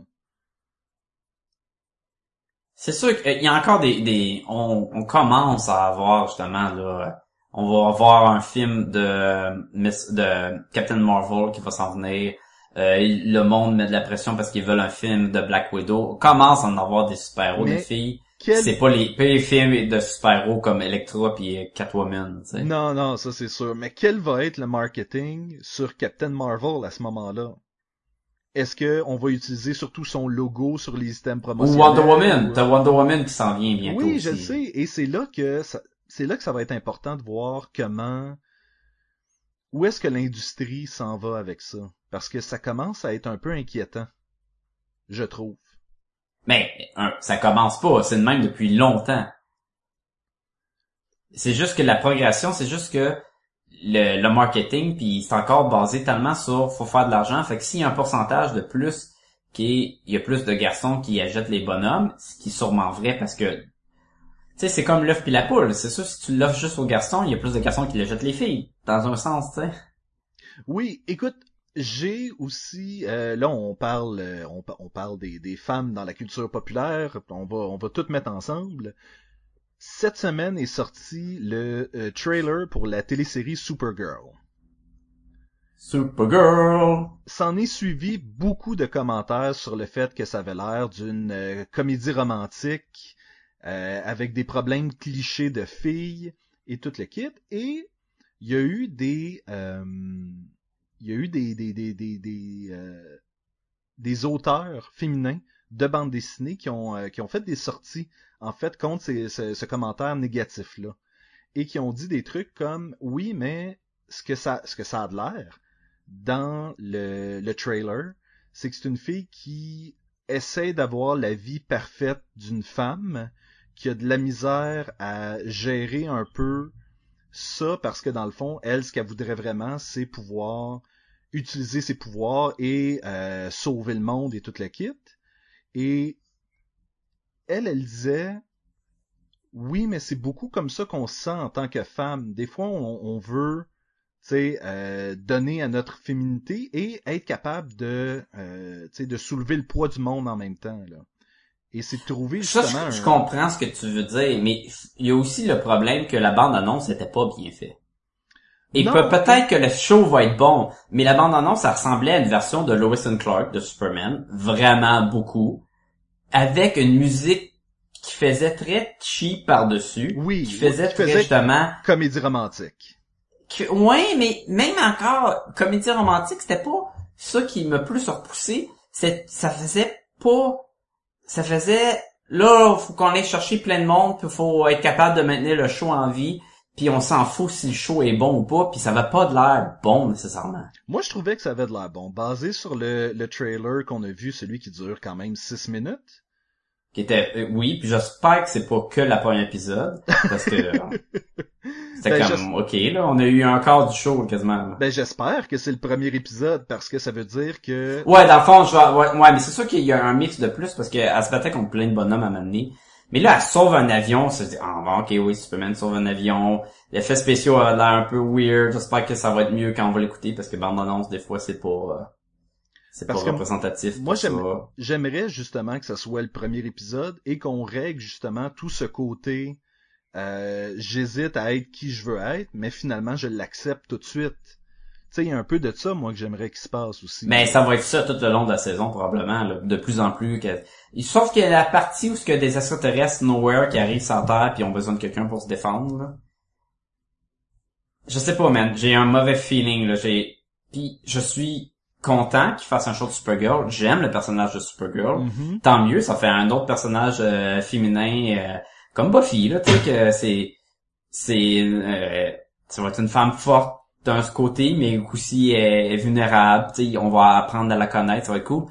C'est sûr qu'il y a encore des, des on, on commence à avoir justement là, on va avoir un film de Miss, de Captain Marvel qui va s'en venir. Euh, le monde met de la pression parce qu'ils veulent un film de Black Widow. On commence à en avoir des super-héros, des filles. Quel- C'est pas les, pas les films de super-héros comme Electra puis Catwoman, tu sais. Non, non, ça c'est sûr. Mais quel va être le marketing sur Captain Marvel à ce moment-là? Est-ce que on va utiliser surtout son logo sur les Ou promotionnels? Wonder Woman. ou- T'as Wonder Woman qui s'en vient bientôt Oui, je le sais. Et c'est là que ça, c'est là que ça va être important de voir comment, où est-ce que l'industrie s'en va avec ça? Parce que ça commence à être un peu inquiétant. Je trouve. Mais ça commence pas, c'est le même depuis longtemps. C'est juste que la progression, c'est juste que le, marketing, puis c'est encore basé tellement sur faut faire de l'argent. Fait que s'il y a un pourcentage de plus qui y a plus de garçons qui achètent les bonhommes, ce qui est sûrement vrai parce que tu sais, c'est comme l'œuf puis la poule. C'est sûr, si tu l'offres juste aux garçons, il y a plus de garçons qui l'achètent les filles. Dans un sens, tu sais. Oui, écoute, j'ai aussi, euh, là on parle, euh, on, pa- on parle des, des femmes dans la culture populaire. On va, on va tout mettre ensemble. Cette semaine est sorti le euh, trailer pour la télésérie Supergirl. Supergirl. S'en est suivi beaucoup de commentaires sur le fait que ça avait l'air d'une euh, comédie romantique euh, avec des problèmes clichés de filles et tout le kit. Et il y a eu des, euh, il y a eu des des des des euh, auteurs féminins de bande dessinée qui ont euh, qui ont fait des sorties en fait contre ce, ce commentaire négatif là et qui ont dit des trucs comme oui mais ce que ça ce que ça a de l'air dans le, le trailer, c'est que c'est une fille qui essaie d'avoir la vie parfaite d'une femme, qui a de la misère à gérer un peu ça, parce que dans le fond, elle, ce qu'elle voudrait vraiment, c'est pouvoir utiliser ses pouvoirs et euh, sauver le monde et toute la kit. Et elle, elle disait, oui, mais c'est beaucoup comme ça qu'on se sent en tant que femme. Des fois, on, veut euh, donner à notre féminité et être capable de, euh, de soulever le poids du monde en même temps. Là. Et c'est de trouver Ça, justement je, je comprends ce que tu veux dire, mais il y a aussi le problème que la bande-annonce était pas bien faite. Et peut- peut-être que le show va être bon, mais la bande-annonce, ça ressemblait à une version de Lois and Clark de Superman, vraiment beaucoup, avec une musique qui faisait très cheap par-dessus, Oui, qui faisait qui très faisait- justement... comédie romantique. Que, ouais, mais même encore, comédie romantique, c'était pas ça qui m'a plus repoussé. C'est, ça faisait pas, ça faisait, là, faut qu'on aille chercher plein de monde, puis faut être capable de maintenir le show en vie, puis on s'en fout si le show est bon ou pas, puis ça va pas de l'air bon nécessairement. Moi, je trouvais que ça avait de l'air bon. Basé sur le, le trailer qu'on a vu, celui qui dure quand même 6 minutes. Qui était, euh, oui, puis j'espère que c'est pas que la première épisode, parce que euh, c'était Ben, comme, ok, là, on a eu un quart du show quasiment. Ben, j'espère que c'est le premier épisode parce que ça veut dire que... Ouais, dans le fond, je vais, ouais, ouais, mais c'est sûr qu'il y a un mix de plus parce qu'elle se battait contre plein de bonhommes à m'amener. Mais là, elle sauve un avion, on se dit, ah, ok, oui, Superman sauve un avion. L'effet spéciaux a l'air un peu weird. J'espère que ça va être mieux quand on va l'écouter parce que bande annonce, des fois, c'est pas, euh, c'est pas Parce que représentatif. moi, J'aimerais justement que ça soit le premier épisode et qu'on règle justement tout ce côté euh, j'hésite à être qui je veux être, mais finalement je l'accepte tout de suite. Tu sais, il y a un peu de ça, moi, que j'aimerais qu'il se passe aussi. Mais ça va être ça tout le long de la saison, probablement, là, de plus en plus. Que... Sauf qu'il y a la partie où ce que des extraterrestres nowhere qui arrivent sur Terre puis ont besoin de quelqu'un pour se défendre. Là. Je sais pas, man. J'ai un mauvais feeling. Là. J'ai... Puis je suis content qu'ils fassent un show de Supergirl. J'aime le personnage de Supergirl. Mhm. Tant mieux, ça fait un autre personnage euh, féminin euh, comme Buffy, là, tu sais que c'est c'est euh, ça va être une femme forte d'un côté, mais aussi est vulnérable, tu sais, on va apprendre à la connaître, ça va être cool.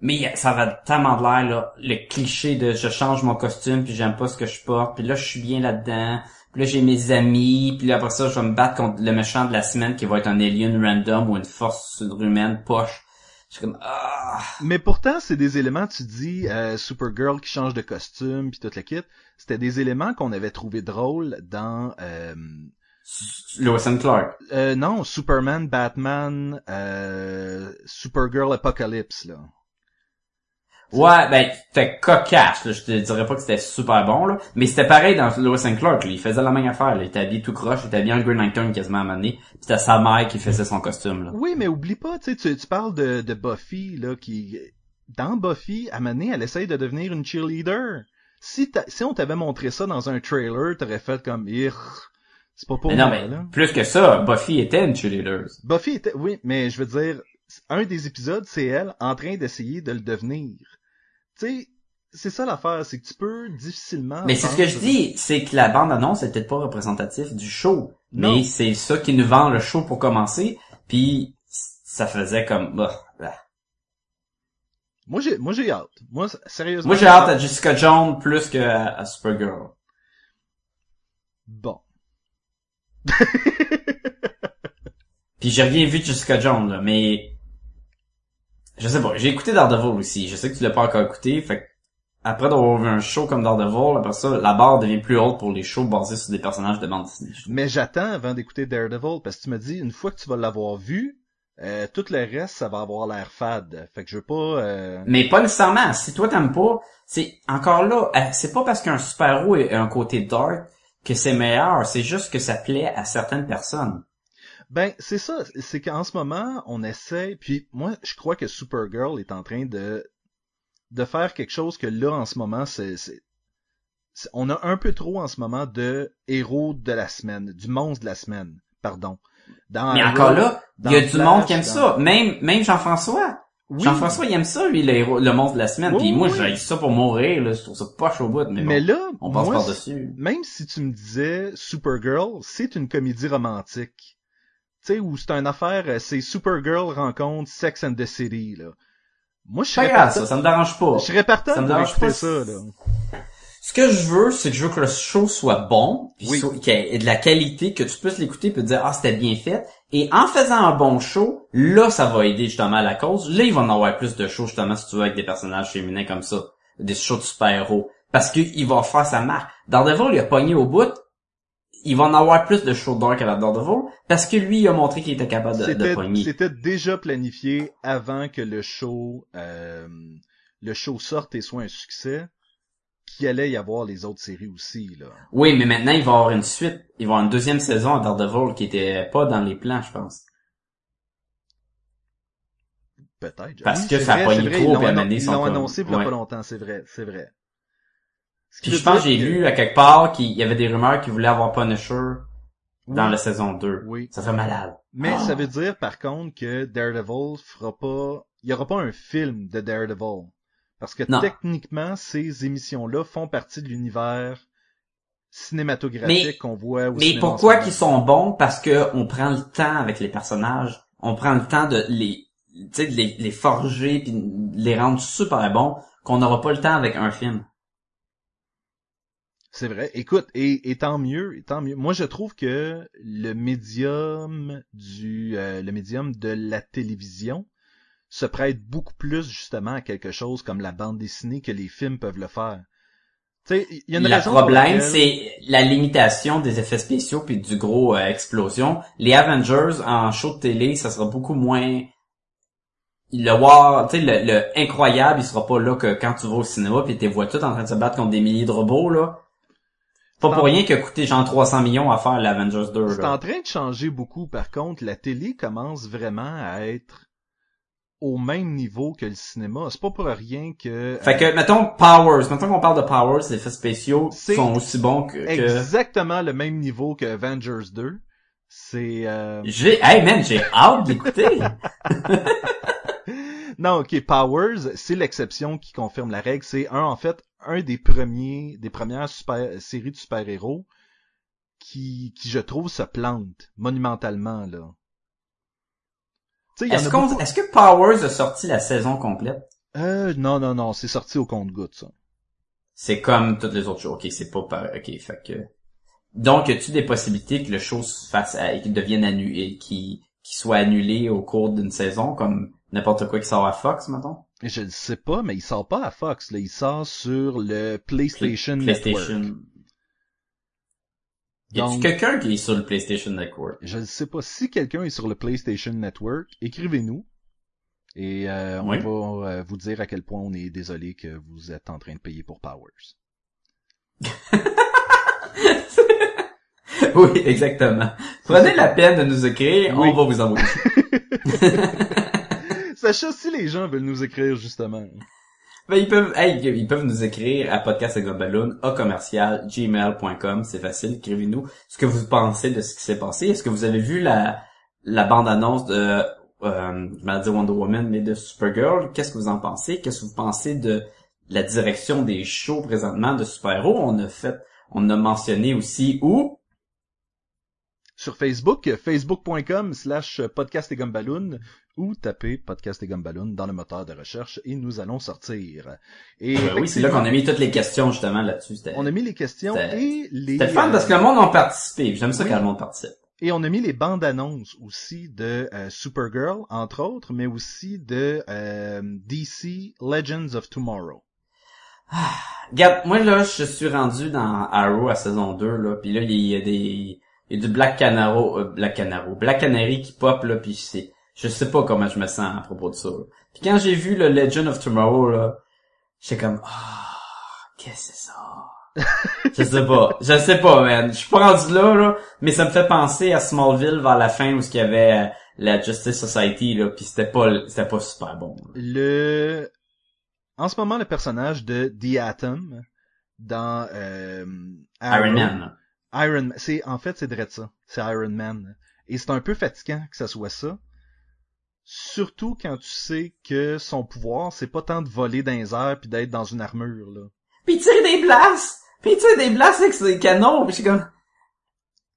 Mais ça va tellement de l'air là, le cliché de je change mon costume puis j'aime pas ce que je porte, puis là je suis bien là-dedans, puis là j'ai mes amis, puis là après ça je vais me battre contre le méchant de la semaine qui va être un alien random ou une force surhumaine poche. Je suis comme ah Mais pourtant, c'est des éléments, tu dis, euh, Supergirl qui change de costume, puis toute la kit, c'était des éléments qu'on avait trouvé drôles dans... Euh, Lois and Clark. euh, non, Superman, Batman, euh, Supergirl Apocalypse, là. Ouais, ben, c'était cocasse, là. Je te dirais pas que c'était super bon, là. Mais c'était pareil dans Lois and Clark, là. Il faisait la même affaire, là. Il était habillé tout croche, il était habillé en Green Lantern quasiment à un moment donné. Puis C'était sa mère qui faisait son costume, là. Oui, mais oublie pas, tu sais, tu, parles de, de Buffy, là, qui, dans Buffy, à Mané, elle essaye de devenir une cheerleader. Si, t'as- si on t'avait montré ça dans un trailer, t'aurais fait comme, c'est pas pour Mais non, moi, mais là. plus que ça, Buffy était une cheerleader. Buffy était, oui, mais je veux dire, un des épisodes, c'est elle en train d'essayer de le devenir. Sais, c'est ça l'affaire, c'est que tu peux difficilement... Mais c'est ce que je dis, c'est que la bande-annonce est peut-être pas représentatif du show. Non. Mais c'est ça qui nous vend le show pour commencer. Puis ça faisait comme... bah, bah. Moi, j'ai, moi, j'ai hâte. Moi, sérieusement. Moi j'ai hâte à Jessica Jones plus que à, à Supergirl. Bon. Puis j'ai rien vu de Jessica Jones, là, mais... Je sais pas, j'ai écouté Daredevil aussi. Je sais que tu l'as pas encore écouté, fait que après d'avoir vu un show comme Daredevil, après ça, la barre devient plus haute pour les shows basés sur des personnages de bande dessinée. Mais j'attends avant d'écouter Daredevil, parce que tu me dis, une fois que tu vas l'avoir vu, euh, tout le reste, ça va avoir l'air fade. Fait que je veux pas... euh, Mais pas nécessairement. Si toi t'aimes pas, c'est encore là, euh, c'est pas parce qu'un super-héros a un côté dark que c'est meilleur. C'est juste que ça plaît à certaines personnes. Ben, c'est ça. C'est qu'en ce moment, on essaie... Puis moi, je crois que Supergirl est en train de de faire quelque chose que là, en ce moment, c'est... On a un peu trop en ce moment de héros de la semaine, du monstre de la semaine, pardon. Dans Mais encore là, il y a du monde qui aime dans- ça. Même même Jean-François. Oui, Jean-François, il aime ça, lui, le, héros- le monstre de la semaine. Oui, Puis moi, oui. j'ai ça pour mourir, là. Je trouve ça pas chaud au bout, mais, mais bon, là, on passe par-dessus. même si tu me disais Supergirl, c'est une comédie romantique. Tu sais, où c'est une affaire, euh, c'est Supergirl rencontre Sex and the City, là. Moi, je pas serais partant, ça, ça me dérange pas. je serais partant Ça me dérange pas ça, là. Ce que je veux, c'est que je veux que le show soit bon, puis Oui. soit- qu'il y ait de la qualité, que tu puisses l'écouter puis te dire ah c'était bien fait. Et en faisant un bon show, là ça va aider justement à la cause. Là il va en avoir plus de shows justement si tu veux avec des personnages féminins comme ça, des shows de super-héros, parce qu'il va faire sa marque. Daredevil il a pogné au bout. Il va en avoir plus de shows dark à la Daredevil parce que lui il a montré qu'il était capable de, de C'était, pogner. c'était déjà planifié avant que le show, euh, le show sorte et soit un succès, qu'il allait y avoir les autres séries aussi, là. Oui, mais maintenant il va y avoir une suite. Il va y avoir une deuxième saison à Daredevil qui était pas dans les plans, je pense. Peut-être. Parce Oui, que ça a vrai, pogné c'est vrai, trop, ils l'ont annoncé il a ouais. pas longtemps, c'est vrai, c'est vrai. Puis je pense que j'ai lu à quelque part qu'il y avait des rumeurs qui voulaient avoir Punisher dans Oui. la saison 2. Oui. Ça serait malade. Mais Ah. ça veut dire par contre que Daredevil fera pas, il y aura pas un film de Daredevil. Parce que Non. techniquement, ces émissions-là font partie de l'univers cinématographique qu'on voit au Mais pourquoi qu'ils sont bons? Parce que on prend le temps avec les personnages. On prend le temps de les, tu sais, de les, les forger puis de les rendre super bons qu'on n'aura pas le temps avec un film. C'est vrai. Écoute, et, et tant mieux, et tant mieux. Moi, je trouve que le médium du, euh, le médium de la télévision se prête beaucoup plus justement à quelque chose comme la bande dessinée que les films peuvent le faire. Tu sais, il y a une Le problème, laquelle- c'est la limitation des effets spéciaux puis du gros euh, explosion. Les Avengers en show de télé, ça sera beaucoup moins le war, tu sais, le, le incroyable, il sera pas là que quand tu vas au cinéma puis t'es vois tout en train de se battre contre des milliers de robots, là. Pas C'est pour en- rien qu'il a coûté genre 300 millions à faire l'Avengers 2, C'est en train de changer beaucoup, par contre. La télé commence vraiment à être au même niveau que le cinéma. C'est pas pour rien que... Fait que, mettons, Powers, mettons qu'on parle de Powers, les effets spéciaux sont aussi bons que... que- exactement le même niveau que Avengers 2. C'est... euh, J'ai, hey man, j'ai hâte d'écouter! Non, ok, Powers, c'est l'exception qui confirme la règle. C'est un, en fait, un des premiers, des premières super, séries de super-héros qui, qui, je trouve, se plante monumentalement, là. Est-ce beaucoup- que Powers a sorti la saison complète? Euh, non, non, non, c'est sorti au compte-goutte, ça. C'est comme toutes les autres shows. Ok, c'est pas par... Ok, fait que... Donc, y a-tu des possibilités que le show se fasse, à- qu'il devienne annulé, qu'il, qu'il soit annulé au cours d'une saison, comme n'importe quoi qui sort à Fox, mettons? Je ne sais pas, mais il sort pas à Fox, là. Il sort sur le PlayStation, PlayStation. Network. Y a-tu Donc- quelqu'un qui est sur le PlayStation Network? Je ne sais pas si quelqu'un est sur le PlayStation Network. Écrivez-nous. Et euh, Oui. on va euh, vous dire à quel point on est désolé que vous êtes en train de payer pour Powers. Oui, exactement. Prenez la peine de nous écrire, Oui. on va vous envoyer. Sacha, si les gens veulent nous écrire justement. Ben, ils peuvent, hey, ils peuvent nous écrire à podcastagloballoon, à commercial, gmail.com, c'est facile, écrivez-nous ce que vous pensez de ce qui s'est passé. Est-ce que vous avez vu la, la bande-annonce de, euh, je m'allais dire Wonder Woman, mais de Supergirl? Qu'est-ce que vous en pensez? Qu'est-ce que vous pensez de la direction des shows présentement de super-héros? On a fait, on a mentionné aussi où? Sur Facebook, facebook.com slash podcast et gumballoon ou tapez podcast et gumballoon dans le moteur de recherche et nous allons sortir. Et Ben oui, c'est là qu'on a mis toutes les questions justement là-dessus. On a mis les questions et les c'était fun parce que le monde a participé. J'aime ça oui. quand le monde participe. et on a mis les bandes annonces aussi de euh, Supergirl entre autres, mais aussi de euh, DC Legends of Tomorrow. Regarde, moi là, je suis rendu dans Arrow à saison 2, là, puis là, il y a des... A du Black Canaro, euh, Black Canaro, Black Canary qui pop, là, puis c'est... Je sais pas comment je me sens à propos de ça. là. Puis quand j'ai vu le Legend of Tomorrow, là, j'étais comme... Ah, qu'est-ce que c'est ça? je sais pas. Je sais pas, man. Je suis pas rendu là, là, mais ça me fait penser à Smallville vers la fin où il y avait euh, la Justice Society, là, puis c'était pas, c'était pas super bon. là. Le en ce moment le personnage de The Atom dans euh, Arrow- Iron Man, là. Iron Man, c'est en fait c'est de ça, c'est Iron Man. Et c'est un peu fatigant que ça soit ça. Surtout quand tu sais que son pouvoir, c'est pas tant de voler dans les airs puis d'être dans une armure là. Puis il tire des blasts! Puis il tire des blasts avec ses canons! Puis je suis comme...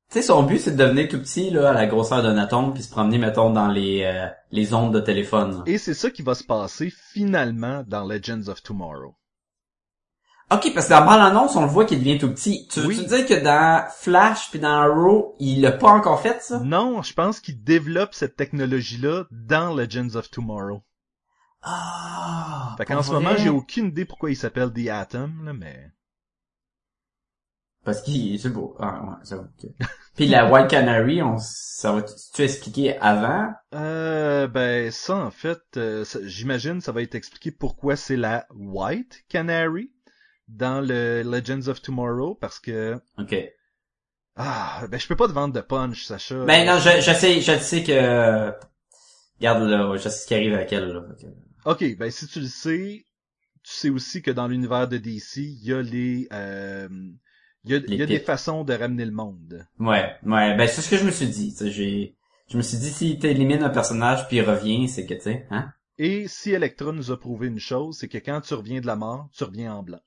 Tu sais, son but, c'est de devenir tout petit, là, à la grosseur d'un atome, puis se promener, mettons, dans les, euh, les ondes de téléphone. là. Et c'est ça qui va se passer finalement dans Legends of Tomorrow. Ok, parce que dans l'annonce, on le voit qu'il devient tout petit. Tu veux Oui. tu dire que dans Flash puis dans Arrow, il l'a pas encore fait, ça? Non, je pense qu'il développe cette technologie-là dans Legends of Tomorrow. Ah! Fait qu'en ce moment, j'ai aucune idée pourquoi il s'appelle The Atom, là, mais... Parce qu'il, c'est beau. Ah, ouais, c'est ok. Puis la White Canary, on, ça va, tu expliquer avant? Euh, ben ça en fait, euh, ça- j'imagine ça va être expliqué pourquoi c'est la White Canary dans le Legends of Tomorrow parce que Ok. ah ben je peux pas te vendre de punch Sacha. Ben non, je, je sais, je sais que... Regarde là, je sais ce qui arrive avec elle, là. Ok, ben si tu le sais, tu sais aussi que dans l'univers de DC, il y a les euh, il y a, y a des façons de ramener le monde. Ouais, ouais, ben c'est ce que je me suis dit, j'ai... Je me suis dit, si t'élimines un personnage puis il revient, c'est que, tu sais, hein? Et si Electra nous a prouvé une chose, c'est que quand tu reviens de la mort, tu reviens en blanc.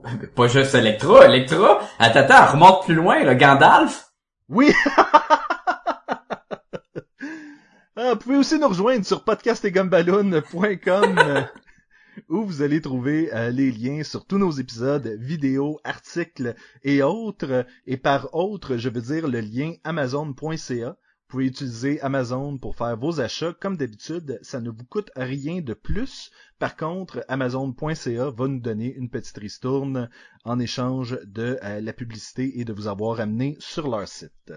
Pas juste Electra, Electra, attends, attends, remonte plus loin, le Gandalf. Oui! Ah, vous pouvez aussi nous rejoindre sur podcastetgumballoon.com euh, où vous allez trouver euh, les liens sur tous nos épisodes, vidéos, articles et autres. Et par autres, je veux dire le lien amazon.ca. Vous pouvez utiliser Amazon pour faire vos achats. Comme d'habitude, ça ne vous coûte rien de plus. Par contre, Amazon.ca va nous donner une petite ristourne en échange de euh, la publicité et de vous avoir amené sur leur site.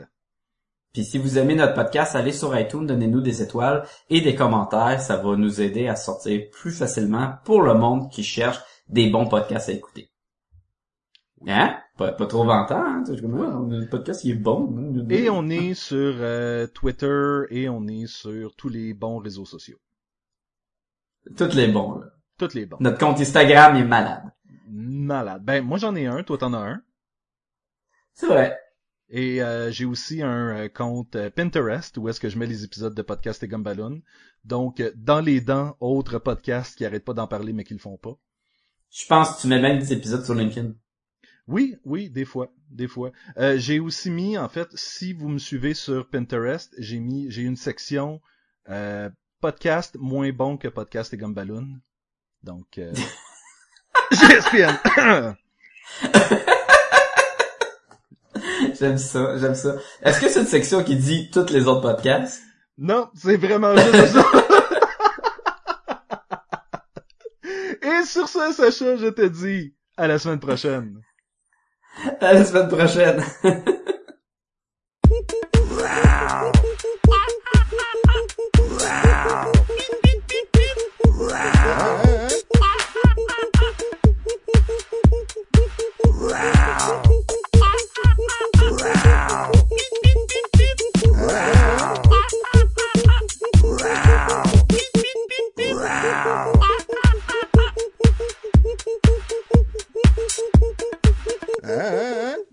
Puis si vous aimez notre podcast, allez sur iTunes, donnez-nous des étoiles et des commentaires, ça va nous aider à sortir plus facilement pour le monde qui cherche des bons podcasts à écouter. Hein? Pas, pas trop vantant, hein? Tu sais, comme, ouais, le podcast, il est bon. hein. Et on est sur euh, Twitter et on est sur tous les bons réseaux sociaux. Tous les bons, là. Tous les bons. Notre compte Instagram est malade. Malade. Ben, moi j'en ai un, toi t'en as un. C'est vrai. Et euh, j'ai aussi un euh, compte euh, Pinterest où est-ce que je mets les épisodes de Podcast et Gumballoon. Donc, euh, dans les dents, autres podcasts qui arrêtent pas d'en parler mais qui le font pas. Je pense que tu mets même des épisodes sur LinkedIn. Oui, oui, des fois, des fois. Euh, j'ai aussi mis, en fait, si vous me suivez sur Pinterest, j'ai mis, j'ai une section euh, podcast moins bon que podcast et Gumballoon. Donc, euh, GSPN. J'aime ça, j'aime ça. Est-ce que c'est une section qui dit tous les autres podcasts? non, c'est vraiment juste ça. et sur ce, Sacha, je te dis à la semaine prochaine. À la semaine prochaine. Wow. Wow.